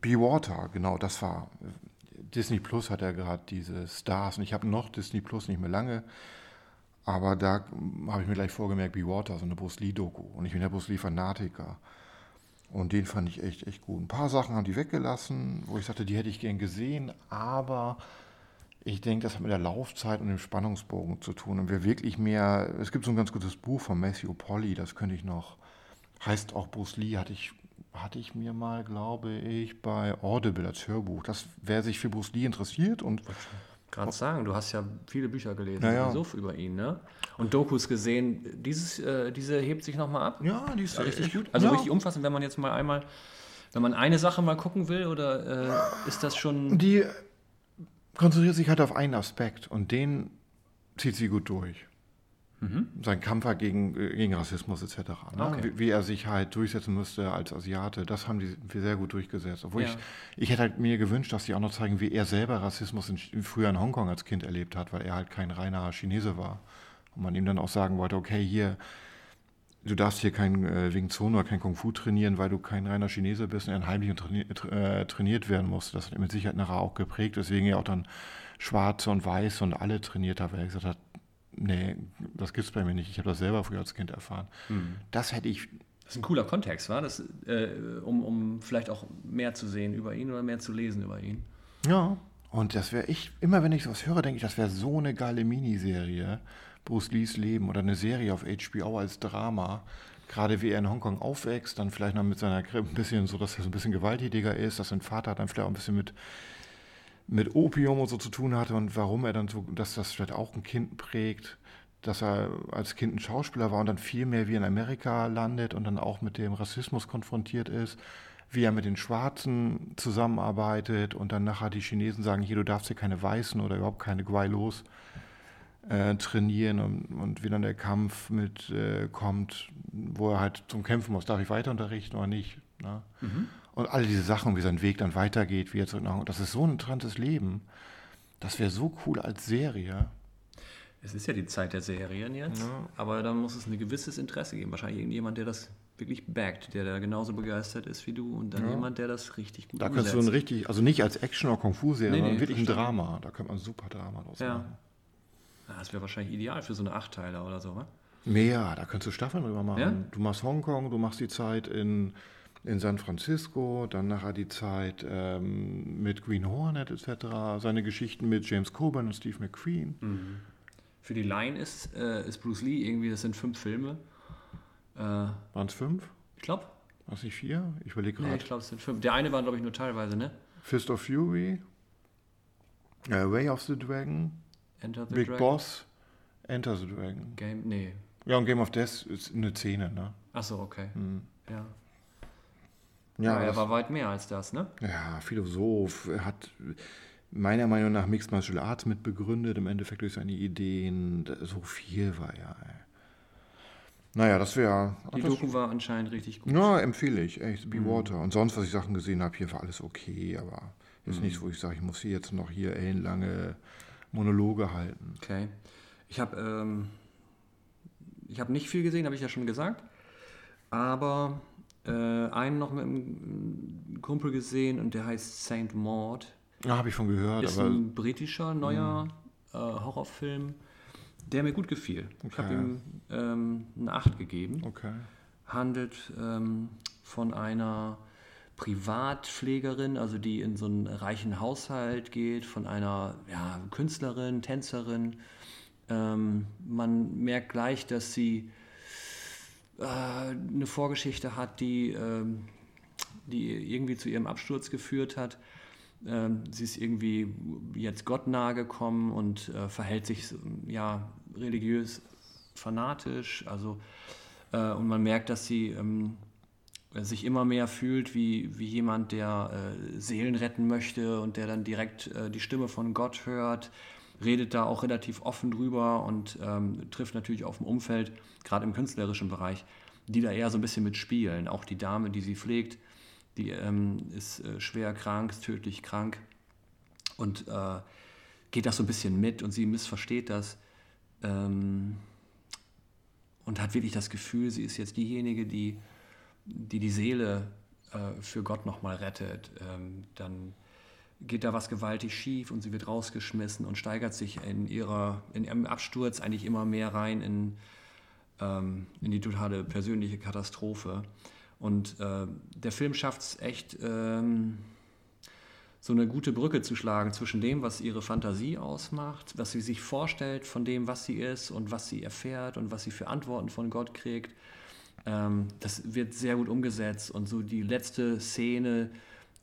A: Be Water, genau, das war. Disney Plus hat ja gerade diese Stars und ich habe noch Disney Plus nicht mehr lange. Aber da habe ich mir gleich vorgemerkt, Be Water, so eine Bruce Lee-Doku. Und ich bin der Bruce Lee-Fanatiker. Und den fand ich echt, echt gut. Ein paar Sachen haben die weggelassen, wo ich sagte, die hätte ich gern gesehen, aber ich denke, das hat mit der Laufzeit und dem Spannungsbogen zu tun. Und wer wirklich mehr, es gibt so ein ganz gutes Buch von Matthew Polly, das könnte ich noch, heißt auch Bruce Lee, hatte ich, hatte ich mir mal, glaube ich, bei Audible als Hörbuch. Das, wer sich für Bruce Lee interessiert und
B: gerade sagen, du hast ja viele Bücher gelesen
A: Ja, ja.
B: sowieso über ihn, ne? Und Dokus gesehen. Dieses, äh, diese hebt sich nochmal ab.
A: ja, die ist
B: richtig
A: echt
B: gut. Also
A: ja.
B: richtig umfassend, wenn man jetzt mal einmal, wenn man eine Sache mal gucken will, oder äh, ist das schon.
A: Die konzentriert sich halt auf einen Aspekt und den zieht sie gut durch. Sein Kampf gegen, äh, gegen Rassismus etc. Ne?
B: Okay.
A: Wie, wie er sich halt durchsetzen müsste als Asiate, das haben die sehr gut durchgesetzt. Obwohl
B: Ja.
A: ich, ich hätte halt mir gewünscht, dass die auch noch zeigen, wie er selber Rassismus in, früher in Hongkong als Kind erlebt hat, weil er halt kein reiner Chinese war. Und man ihm dann auch sagen wollte, okay, hier, du darfst hier kein äh, Wing Chun oder kein Kung Fu trainieren, weil du kein reiner Chinese bist und er heimlich und traini tra äh, trainiert werden musste. Das hat mit Sicherheit nachher auch geprägt, deswegen er auch dann Schwarze und Weiße und alle trainiert hat, weil er gesagt hat, nee, das gibt's bei mir nicht. Ich habe das selber früher als Kind erfahren. Das hätte ich,
B: Das ist ein cooler Kontext, war das, äh, um, um vielleicht auch mehr zu sehen über ihn oder mehr zu lesen über ihn.
A: ja. Und das wäre ich, immer wenn ich sowas höre, denke ich, das wäre so eine geile Miniserie. Bruce Lees Leben oder eine Serie auf HBO als Drama. Gerade wie er in Hongkong aufwächst, dann vielleicht noch mit seiner Grippe ein bisschen so, dass er so ein bisschen gewalttätiger ist, dass sein Vater dann vielleicht auch ein bisschen mit, mit Opium und so zu tun hatte und warum er dann so, dass das vielleicht auch ein Kind prägt, dass er als Kind ein Schauspieler war und dann viel mehr wie in Amerika landet und dann auch mit dem Rassismus konfrontiert ist, wie er mit den Schwarzen zusammenarbeitet und dann nachher die Chinesen sagen, hier, du darfst hier keine Weißen oder überhaupt keine Guaylos äh, trainieren und, und wie dann der Kampf mit äh, kommt, wo er halt zum Kämpfen muss, darf ich weiter unterrichten oder nicht. Ne? Und all diese Sachen, wie sein Weg dann weitergeht, wie er zurück nach das ist so ein interessantes Leben. Das wäre so cool als Serie.
B: Es ist ja die Zeit der Serien jetzt,
A: Ja.
B: aber da muss es ein gewisses Interesse geben. Wahrscheinlich irgendjemand, der das wirklich backt, der da genauso begeistert ist wie du und dann
A: Ja.
B: jemand, der das richtig gut
A: Da kannst du ein richtig, also nicht als Action- oder Kung-Fu-Serie,
B: Nee,
A: sondern
B: nee,
A: wirklich ein. Drama. Da könnte man ein super Drama draus
B: Ja.
A: machen.
B: Ah, Das wäre wahrscheinlich ideal für so eine Achtteiler oder so, wa?
A: Mehr, da könntest du Staffeln drüber machen.
B: Ja?
A: Du machst Hongkong, du machst die Zeit in, in San Francisco, dann nachher die Zeit ähm, mit Green Hornet etc., seine Geschichten mit James Coburn und Steve McQueen.
B: Für die Line ist, äh, ist Bruce Lee irgendwie, das sind fünf Filme. Äh,
A: Waren es fünf?
B: ich glaube,
A: War es nicht vier? Ich überlege
B: nee,
A: gerade.
B: ich glaube, es sind fünf. Der eine war, glaube ich, nur teilweise, ne?
A: Fist of Fury, äh, Way of the Dragon,
B: Enter the
A: Big
B: Dragon.
A: Boss, Enter the Dragon.
B: Game, nee.
A: Ja, und Game of Death ist eine Szene, ne?
B: Achso, okay.
A: Hm.
B: Ja.
A: Ja,
B: Ja, er war weit mehr als das, ne?
A: Ja, Philosoph, er hat meiner Meinung nach Mixed Martial Arts mit begründet, im Endeffekt durch seine Ideen. So viel war er, ey. Naja, das wäre.
B: Die Doku war anscheinend richtig gut.
A: Ja, empfehle ich, echt. Be Water. Und sonst, was ich Sachen gesehen habe, hier war alles okay, aber ist
B: Mhm.
A: nichts, wo ich sage, ich muss hier jetzt noch hier ellenlange Monologe halten.
B: Okay. Ich habe ähm, ich habe nicht viel gesehen, habe ich ja schon gesagt. Aber äh, einen noch mit einem Kumpel gesehen und der heißt Saint Maud.
A: Ja, habe ich von gehört,
B: Ist ein britischer neuer äh, Horrorfilm, der mir gut gefiel. Ich habe
A: Okay.
B: ihm ähm, eine 8 gegeben.
A: okay.
B: handelt ähm, von einer Privatpflegerin, also die in so einen reichen Haushalt geht, von einer ja, Künstlerin, Tänzerin. Ähm, man merkt gleich, dass sie äh, eine Vorgeschichte hat, die, ähm, die irgendwie zu ihrem Absturz geführt hat. Ähm, sie ist irgendwie jetzt Gott nahe gekommen und äh, verhält sich ja, religiös fanatisch. Also, äh, und man merkt, dass sie ähm, sich immer mehr fühlt wie, wie jemand, der äh, Seelen retten möchte und der dann direkt äh, die Stimme von Gott hört, redet da auch relativ offen drüber und ähm, trifft natürlich auf ein Umfeld, gerade im künstlerischen Bereich, die da eher so ein bisschen mitspielen. Auch die Dame, die sie pflegt, die ähm, ist äh, schwer krank, ist tödlich krank und äh, geht das so ein bisschen mit und sie missversteht das. Ähm, und hat wirklich das Gefühl, sie ist jetzt diejenige, die die, die Seele äh, für Gott nochmal rettet. Ähm, dann geht da was gewaltig schief und sie wird rausgeschmissen und steigert sich in, ihrer, in ihrem Absturz eigentlich immer mehr rein in, ähm, in die totale persönliche Katastrophe. Und äh, der Film schafft es echt, ähm, so eine gute Brücke zu schlagen zwischen dem, was ihre Fantasie ausmacht, was sie sich vorstellt von dem, was sie ist und was sie erfährt und was sie für Antworten von Gott kriegt. Ähm, das wird sehr gut umgesetzt und so die letzte Szene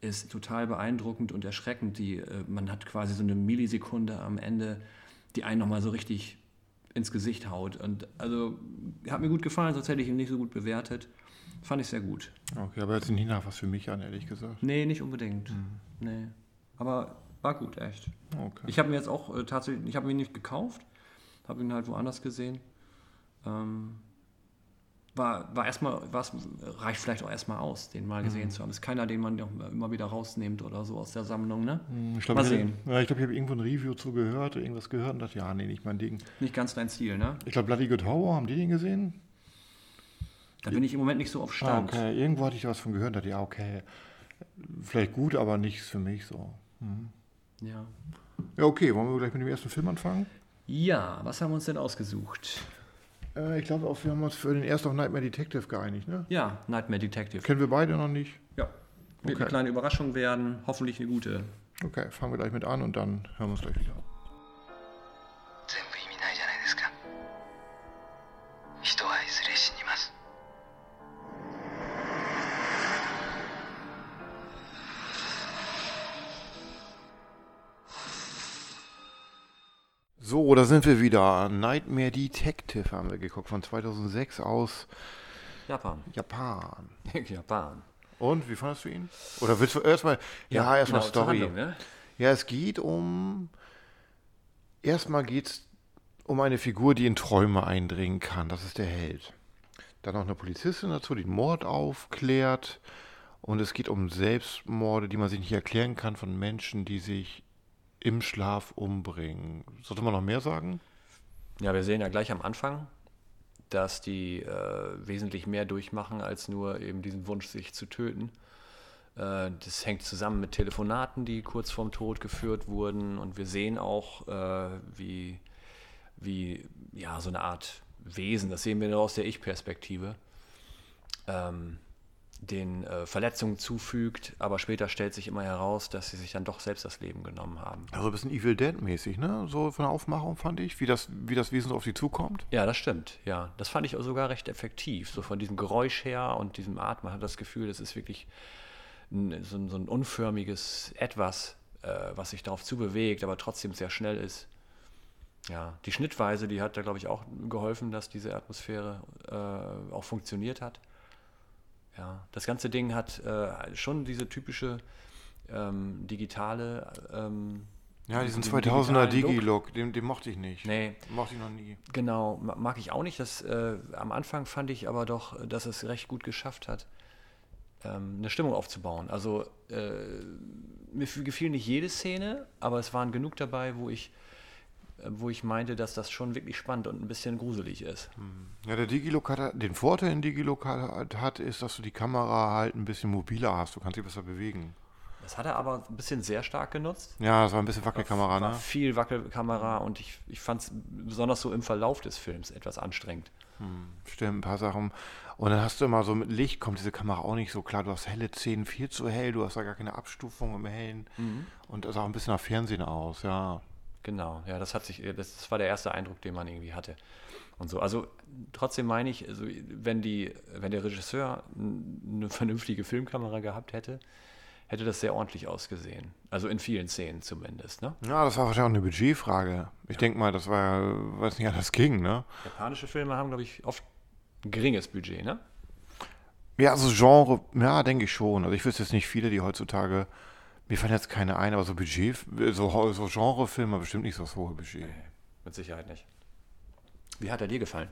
B: ist total beeindruckend und erschreckend. Die, äh, man hat quasi so eine Millisekunde am Ende, die einen nochmal so richtig ins Gesicht haut. Und also hat mir gut gefallen, sonst hätte ich ihn nicht so gut bewertet. Fand ich sehr gut.
A: Okay, aber jetzt nicht nach was für mich an, ehrlich gesagt.
B: Nee, nicht unbedingt. Mhm. Nee. Aber war gut, echt.
A: Okay.
B: Ich habe mir jetzt auch äh, tatsächlich, ich habe ihn nicht gekauft, habe ihn halt woanders gesehen. Ähm, war, war erstmal, reicht vielleicht auch erstmal aus, den mal gesehen mhm. zu haben. Ist keiner, den man immer wieder rausnimmt oder so aus der Sammlung, ne?
A: Mhm, ich glaube, ich, ja, glaub, ich habe irgendwo ein Review zu gehört, irgendwas gehört und dachte, ja, nee, nicht mein Ding.
B: Nicht ganz dein Stil, ne?
A: Ich glaube, Bloody Good Horror, haben die den gesehen?
B: Da bin ich im Moment nicht so auf Stand.
A: Ah, okay, irgendwo hatte ich was von gehört, dachte, ja, okay, vielleicht gut, aber nichts für mich so. Mhm.
B: Ja.
A: Ja, okay, wollen wir gleich mit dem ersten Film anfangen?
B: Ja, was haben wir uns denn ausgesucht?
A: Äh, ich glaube, wir haben uns für den ersten auf Nightmare Detective geeinigt, ne?
B: Ja, Nightmare Detective.
A: Kennen wir beide noch nicht?
B: Ja. Wird okay. eine kleine Überraschung werden, hoffentlich eine gute.
A: Okay, fangen wir gleich mit an und dann hören wir uns gleich wieder. So, da sind wir wieder. Nightmare Detective haben wir geguckt, von 2006 aus
B: Japan.
A: Japan. [laughs]
B: Japan.
A: Und, wie fandest du ihn? Oder willst du erstmal, ja, ja erstmal genau, Story.
B: Handlung, ne?
A: Ja, es geht um, erstmal geht es um eine Figur, die in Träume eindringen kann. Das ist der Held. Dann noch eine Polizistin dazu, die den Mord aufklärt. Und es geht um Selbstmorde, die man sich nicht erklären kann von Menschen, die sich im Schlaf umbringen. Sollte man noch mehr sagen?
B: Ja, wir sehen ja gleich am Anfang, dass die äh, wesentlich mehr durchmachen, als nur eben diesen Wunsch, sich zu töten. Äh, das hängt zusammen mit Telefonaten, die kurz vorm Tod geführt wurden. Und wir sehen auch, äh, wie, wie ja, so eine Art Wesen, das sehen wir nur aus der Ich-Perspektive, ähm, den äh, Verletzungen zufügt, aber später stellt sich immer heraus, dass sie sich dann doch selbst das Leben genommen haben.
A: Also ein bisschen Evil Dead-mäßig, ne? So von der Aufmachung fand ich, wie das, wie das Wesen so auf sie zukommt.
B: Ja, das stimmt, ja. Das fand ich sogar recht effektiv. So von diesem Geräusch her und diesem Art, man hat das Gefühl, das ist wirklich ein, so, ein, so, ein, unförmiges Etwas, äh, was sich darauf zubewegt, aber trotzdem sehr schnell ist. Ja, die Schnittweise, die hat da, glaube ich, auch geholfen, dass diese Atmosphäre äh, auch funktioniert hat. Ja, das ganze Ding hat äh, schon diese typische ähm, digitale. Ähm,
A: ja, diesen 2000er Digi-Look, den, den, mochte ich nicht.
B: Nee.
A: Mochte ich noch nie.
B: Genau, mag ich auch nicht. Das, äh, am Anfang fand ich aber doch, dass es recht gut geschafft hat, ähm, eine Stimmung aufzubauen. Also äh, mir gefiel nicht jede Szene, aber es waren genug dabei, wo ich wo ich meinte, dass das schon wirklich spannend und ein bisschen gruselig ist.
A: Hm. Ja, der Digilook hat, den Vorteil in Digilook hat, hat, ist, dass du die Kamera halt ein bisschen mobiler hast. Du kannst sie besser bewegen.
B: Das hat er aber ein bisschen sehr stark genutzt.
A: Ja, es war ein bisschen Wackelkamera,
B: ne? Viel Wackelkamera und ich, ich fand es besonders so im Verlauf des Films etwas anstrengend.
A: Hm, stimmt, ein paar Sachen. Und dann hast du immer so mit Licht, kommt diese Kamera auch nicht so klar. Du hast helle Szenen, viel zu hell, du hast da gar keine Abstufung im Hellen. Mhm. Und das sah auch ein bisschen nach Fernsehen aus, ja.
B: Genau, ja, das hat sich, das war der erste Eindruck, den man irgendwie hatte. Und so. Also trotzdem meine ich, also, wenn, die, wenn der Regisseur eine [laughs] vernünftige Filmkamera gehabt hätte, hätte das sehr ordentlich ausgesehen. Also in vielen Szenen zumindest. Ne?
A: Ja, das war wahrscheinlich auch eine Budgetfrage. Ich ja. denke mal, das war ja, weiß nicht, das ging, ne?
B: Japanische Filme haben, glaube ich, oft ein geringes Budget, ne?
A: Ja, also Genre, ja, denke ich schon. Also ich wüsste jetzt nicht viele, die heutzutage mir fallen jetzt keine ein, aber so Budget, so, so Genrefilme bestimmt nicht so das hohe Budget. Nee,
B: mit Sicherheit nicht. Wie hat er dir gefallen?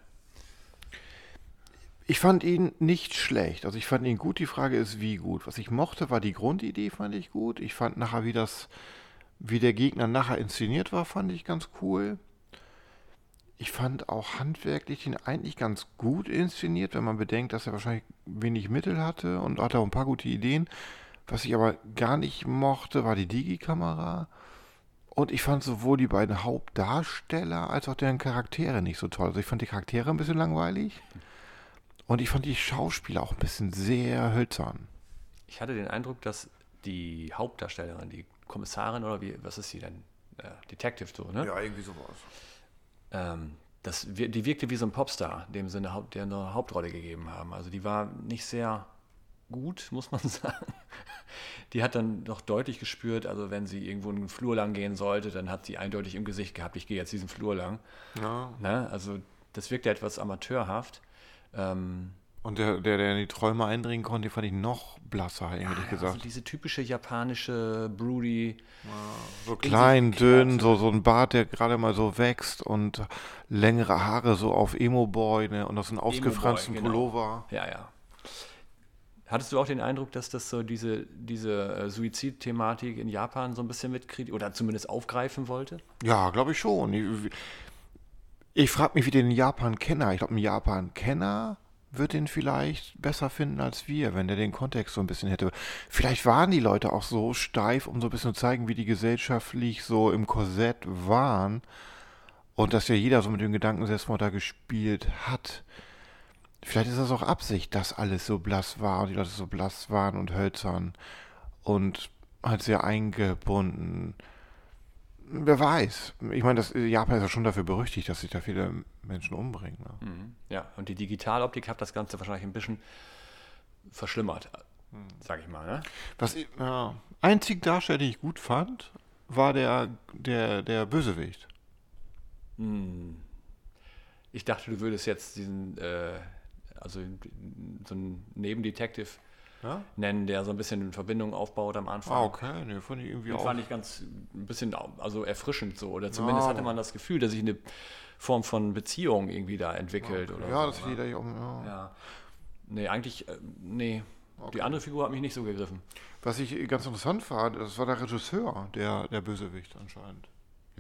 A: Ich fand ihn nicht schlecht. Also ich fand ihn gut. Die Frage ist, wie gut. Was ich mochte, war die Grundidee, fand ich gut. Ich fand nachher, wie das, wie der Gegner nachher inszeniert war, fand ich ganz cool. Ich fand auch handwerklich ihn eigentlich ganz gut inszeniert, wenn man bedenkt, dass er wahrscheinlich wenig Mittel hatte und hatte auch ein paar gute Ideen. Was ich aber gar nicht mochte, war die Digi-Kamera. Und ich fand sowohl die beiden Hauptdarsteller als auch deren Charaktere nicht so toll. Also ich fand die Charaktere ein bisschen langweilig. Und ich fand die Schauspieler auch ein bisschen sehr hölzern.
B: Ich hatte den Eindruck, dass die Hauptdarstellerin, die Kommissarin oder wie, was ist sie denn? Äh, Detective so, ne?
A: Ja, irgendwie sowas.
B: Ähm, das, die wirkte wie so ein Popstar, in dem Sinne, Haupt- der eine Hauptrolle gegeben haben. Also die war nicht sehr gut, [laughs] muss man sagen. Die hat dann doch deutlich gespürt, also wenn sie irgendwo einen Flur lang gehen sollte, dann hat sie eindeutig im Gesicht gehabt, ich gehe jetzt diesen Flur lang.
A: Ja.
B: Ne? Also das wirkte etwas amateurhaft. Ähm,
A: Und der, der, der in die Träume eindringen konnte, fand ich noch blasser, ehrlich
B: also
A: gesagt.
B: diese typische japanische Broody,
A: So klein, dünn, so, so ein Bart, der gerade mal so wächst und längere Haare so auf Emo-Boy ne? und aus einem ausgefransten
B: genau.
A: Pullover.
B: Ja, ja. Hattest du auch den Eindruck, dass das so diese, diese äh, Suizidthematik in Japan so ein bisschen mitkriegt oder zumindest aufgreifen wollte?
A: Ja, glaube ich schon. Ich, ich frage mich, wie den Japan-Kenner, ich glaube, ein Japan-Kenner wird den vielleicht besser finden als wir, wenn der den Kontext so ein bisschen hätte. Vielleicht waren die Leute auch so steif, um so ein bisschen zu zeigen, wie die gesellschaftlich so im Korsett waren und dass ja jeder so mit dem Gedanken Selbstmord da gespielt hat. Vielleicht ist das auch Absicht, dass alles so blass war und die Leute so blass waren und hölzern und halt sehr eingebunden. Wer weiß. Ich meine, das, Japan ist ja schon dafür berüchtigt, dass sich da viele Menschen umbringen. Ne?
B: Ja, und die Digitaloptik hat das Ganze wahrscheinlich ein bisschen verschlimmert, sag ich mal. Ne?
A: Was ich, ja, einzig Darsteller, den ich gut fand, war der, der, der Bösewicht.
B: Ich dachte, du würdest jetzt diesen, äh, also so einen Nebendetective
A: Ja?
B: nennen, der so ein bisschen Verbindung aufbaut am Anfang.
A: Ah, okay. Ne, fand ich irgendwie
B: Den
A: auch.
B: fand ich ganz ein bisschen also erfrischend so. Oder zumindest
A: Ja.
B: hatte man das Gefühl, dass sich eine Form von Beziehung irgendwie da entwickelt. Oder
A: ja,
B: so,
A: das liegt eigentlich auch. Ja.
B: Ja. Nee, eigentlich, äh, nee. Die andere Figur hat mich nicht so gegriffen.
A: Was ich ganz interessant war, das war der Regisseur, der, der Bösewicht anscheinend.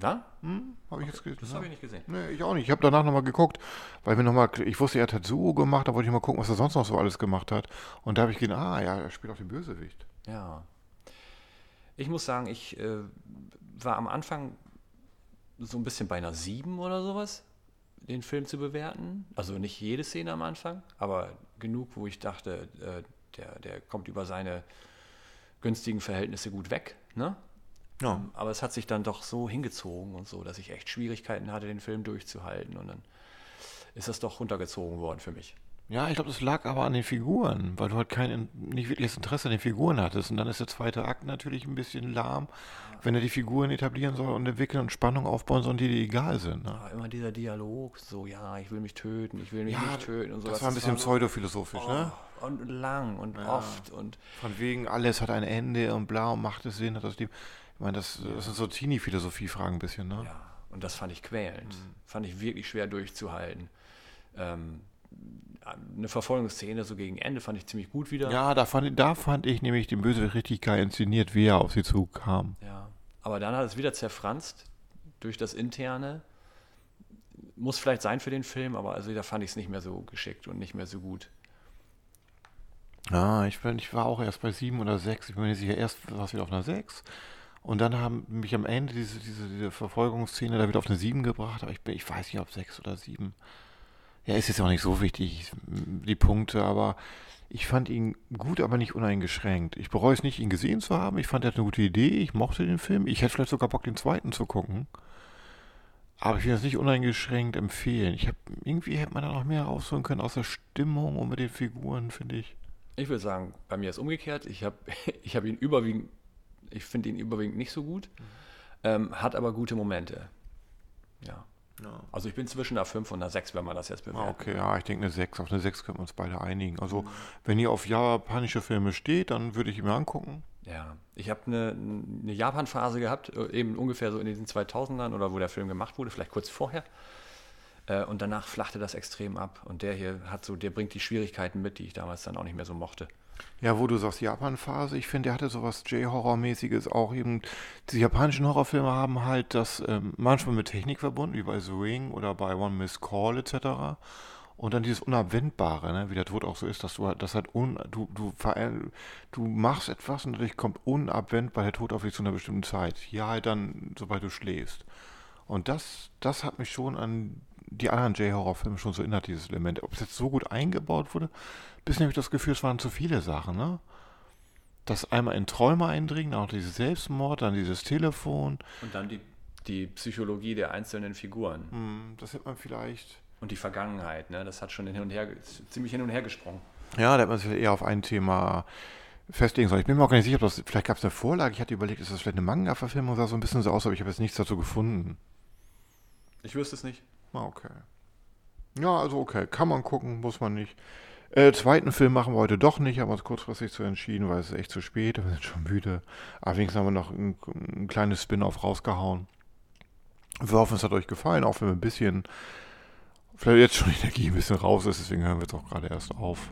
B: Ja?
A: Hm? Habe ich jetzt gelesen.
B: Das
A: ja.
B: habe ich nicht gesehen.
A: Nee, ich auch nicht. Ich habe danach nochmal geguckt, weil mir nochmal, ich wusste, er hat Tetsuo gemacht, da wollte ich mal gucken, was er sonst noch so alles gemacht hat. Und da habe ich gedacht, ah ja, er spielt auch den Bösewicht.
B: Ja. Ich muss sagen, ich äh, war am Anfang so ein bisschen bei einer 7 oder sowas, den Film zu bewerten. Also nicht jede Szene am Anfang, aber genug, wo ich dachte, äh, der, der kommt über seine günstigen Verhältnisse gut weg. Ne?
A: Ja.
B: Aber es hat sich dann doch so hingezogen und so, dass ich echt Schwierigkeiten hatte, den Film durchzuhalten. Und dann ist das doch runtergezogen worden für mich.
A: Ja, ich glaube, das lag aber an den Figuren, weil du halt kein, nicht wirkliches Interesse an den Figuren hattest. Und dann ist der zweite Akt natürlich ein bisschen lahm, wenn er die Figuren etablieren soll und entwickeln und Spannung aufbauen soll, die dir egal sind. Ne?
B: Aber immer dieser Dialog, so, ja, ich will mich töten, ich will mich
A: Ja,
B: nicht töten und so.
A: das war ein bisschen pseudophilosophisch, ne?
B: Oh, und lang und oft und
A: Von wegen, alles hat ein Ende und bla und macht es Sinn, hat das Leben. Ich meine, das, das sind so Teenie-Philosophie-Fragen ein bisschen, ne?
B: ja, und das fand ich quälend. Fand ich wirklich schwer durchzuhalten. Ähm, eine Verfolgungsszene so gegen Ende fand ich ziemlich gut wieder.
A: Ja, da fand, da fand ich nämlich den Bösewicht richtig geil inszeniert, wie er auf sie zukam.
B: Ja. Aber dann hat es wieder zerfranst durch das Interne. Muss vielleicht sein für den Film, aber also da fand ich es nicht mehr so geschickt und nicht mehr so gut.
A: Ja, ich, bin, ich war auch erst bei sieben oder sechs. Ich bin mir nicht sicher, erst war es wieder auf einer sechs. Und dann haben mich am Ende diese, diese, diese Verfolgungsszene da wieder auf eine sieben gebracht. Aber ich, bin, ich weiß nicht, ob sechs oder sieben. Ja, ist jetzt auch nicht so wichtig, die Punkte, aber ich fand ihn gut, aber nicht uneingeschränkt. Ich bereue es nicht, ihn gesehen zu haben. Ich fand, er hat eine gute Idee. Ich mochte den Film. Ich hätte vielleicht sogar Bock, den zweiten zu gucken. Aber ich will das nicht uneingeschränkt empfehlen. Ich hab, irgendwie hätte man da noch mehr rausholen können aus der Stimmung und mit den Figuren, finde ich.
B: Ich würde sagen, bei mir ist umgekehrt. Ich habe [laughs] ich hab ihn überwiegend, ich finde ihn überwiegend nicht so gut, ähm, hat aber gute Momente. Ja. Also ich bin zwischen einer 5 und einer 6, wenn man das jetzt
A: Ah,
B: bewertet.
A: okay, ja, ich denke eine 6. Auf eine 6 können wir uns beide einigen. Also, wenn ihr auf japanische Filme steht, dann würde ich ihn mir angucken.
B: Ja, ich habe eine, eine Japan-Phase gehabt, äh, eben ungefähr so in den 2000ern oder wo der Film gemacht wurde, vielleicht kurz vorher. Äh, und danach flachte das extrem ab. Und der hier hat so, der bringt die Schwierigkeiten mit, die ich damals dann auch nicht mehr so mochte.
A: Ja, wo du sagst Japan-Phase, ich finde, der hatte sowas J-Horror-mäßiges auch eben. Die japanischen Horrorfilme haben halt das ähm, manchmal mit Technik verbunden, wie bei The Ring oder bei One Miss Call etc. Und dann dieses Unabwendbare, ne? wie der Tod auch so ist, dass du halt, das halt un, du, du, du machst etwas und dadurch kommt unabwendbar der Tod auf dich zu einer bestimmten Zeit. Ja, halt dann, sobald du schläfst. Und das, das hat mich schon an die anderen J-Horror-Filme schon so erinnert, dieses Element. Ob es jetzt so gut eingebaut wurde, bis nämlich das Gefühl, es waren zu viele Sachen, ne? Das einmal in Träume eindringen, auch dieses Selbstmord, dann dieses Telefon.
B: Und dann die, die Psychologie der einzelnen Figuren.
A: Hm, das hätte man vielleicht
B: und die Vergangenheit, ne? das hat schon hin und her, ziemlich hin und her gesprungen.
A: Ja, da hat man sich eher auf ein Thema festlegen sollen. Ich bin mir auch gar nicht sicher, ob das, vielleicht gab es eine Vorlage, ich hatte überlegt, ist das vielleicht eine Manga-Verfilmung, sah so ein bisschen so aus, aber ich habe jetzt nichts dazu gefunden.
B: Ich wüsste es nicht.
A: Ah, okay. Ja, also okay, kann man gucken, muss man nicht. Äh, zweiten Film machen wir heute doch nicht, haben uns kurzfristig zu entschieden, weil es ist echt zu spät, [laughs] wir sind schon müde. Aber wenigstens haben wir noch ein, ein kleines Spin-off rausgehauen. Wir hoffen, es hat euch gefallen, auch wenn wir ein bisschen vielleicht jetzt schon [laughs] Energie ein bisschen raus ist, deswegen hören wir jetzt auch gerade erst auf.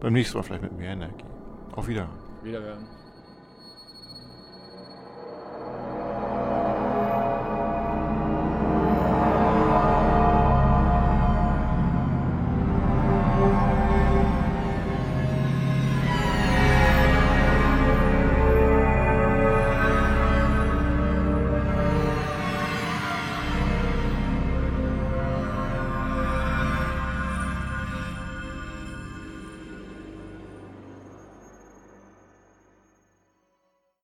A: Beim nächsten Mal vielleicht mit mehr Energie. Auf Wiederhören.
B: Wiederhören.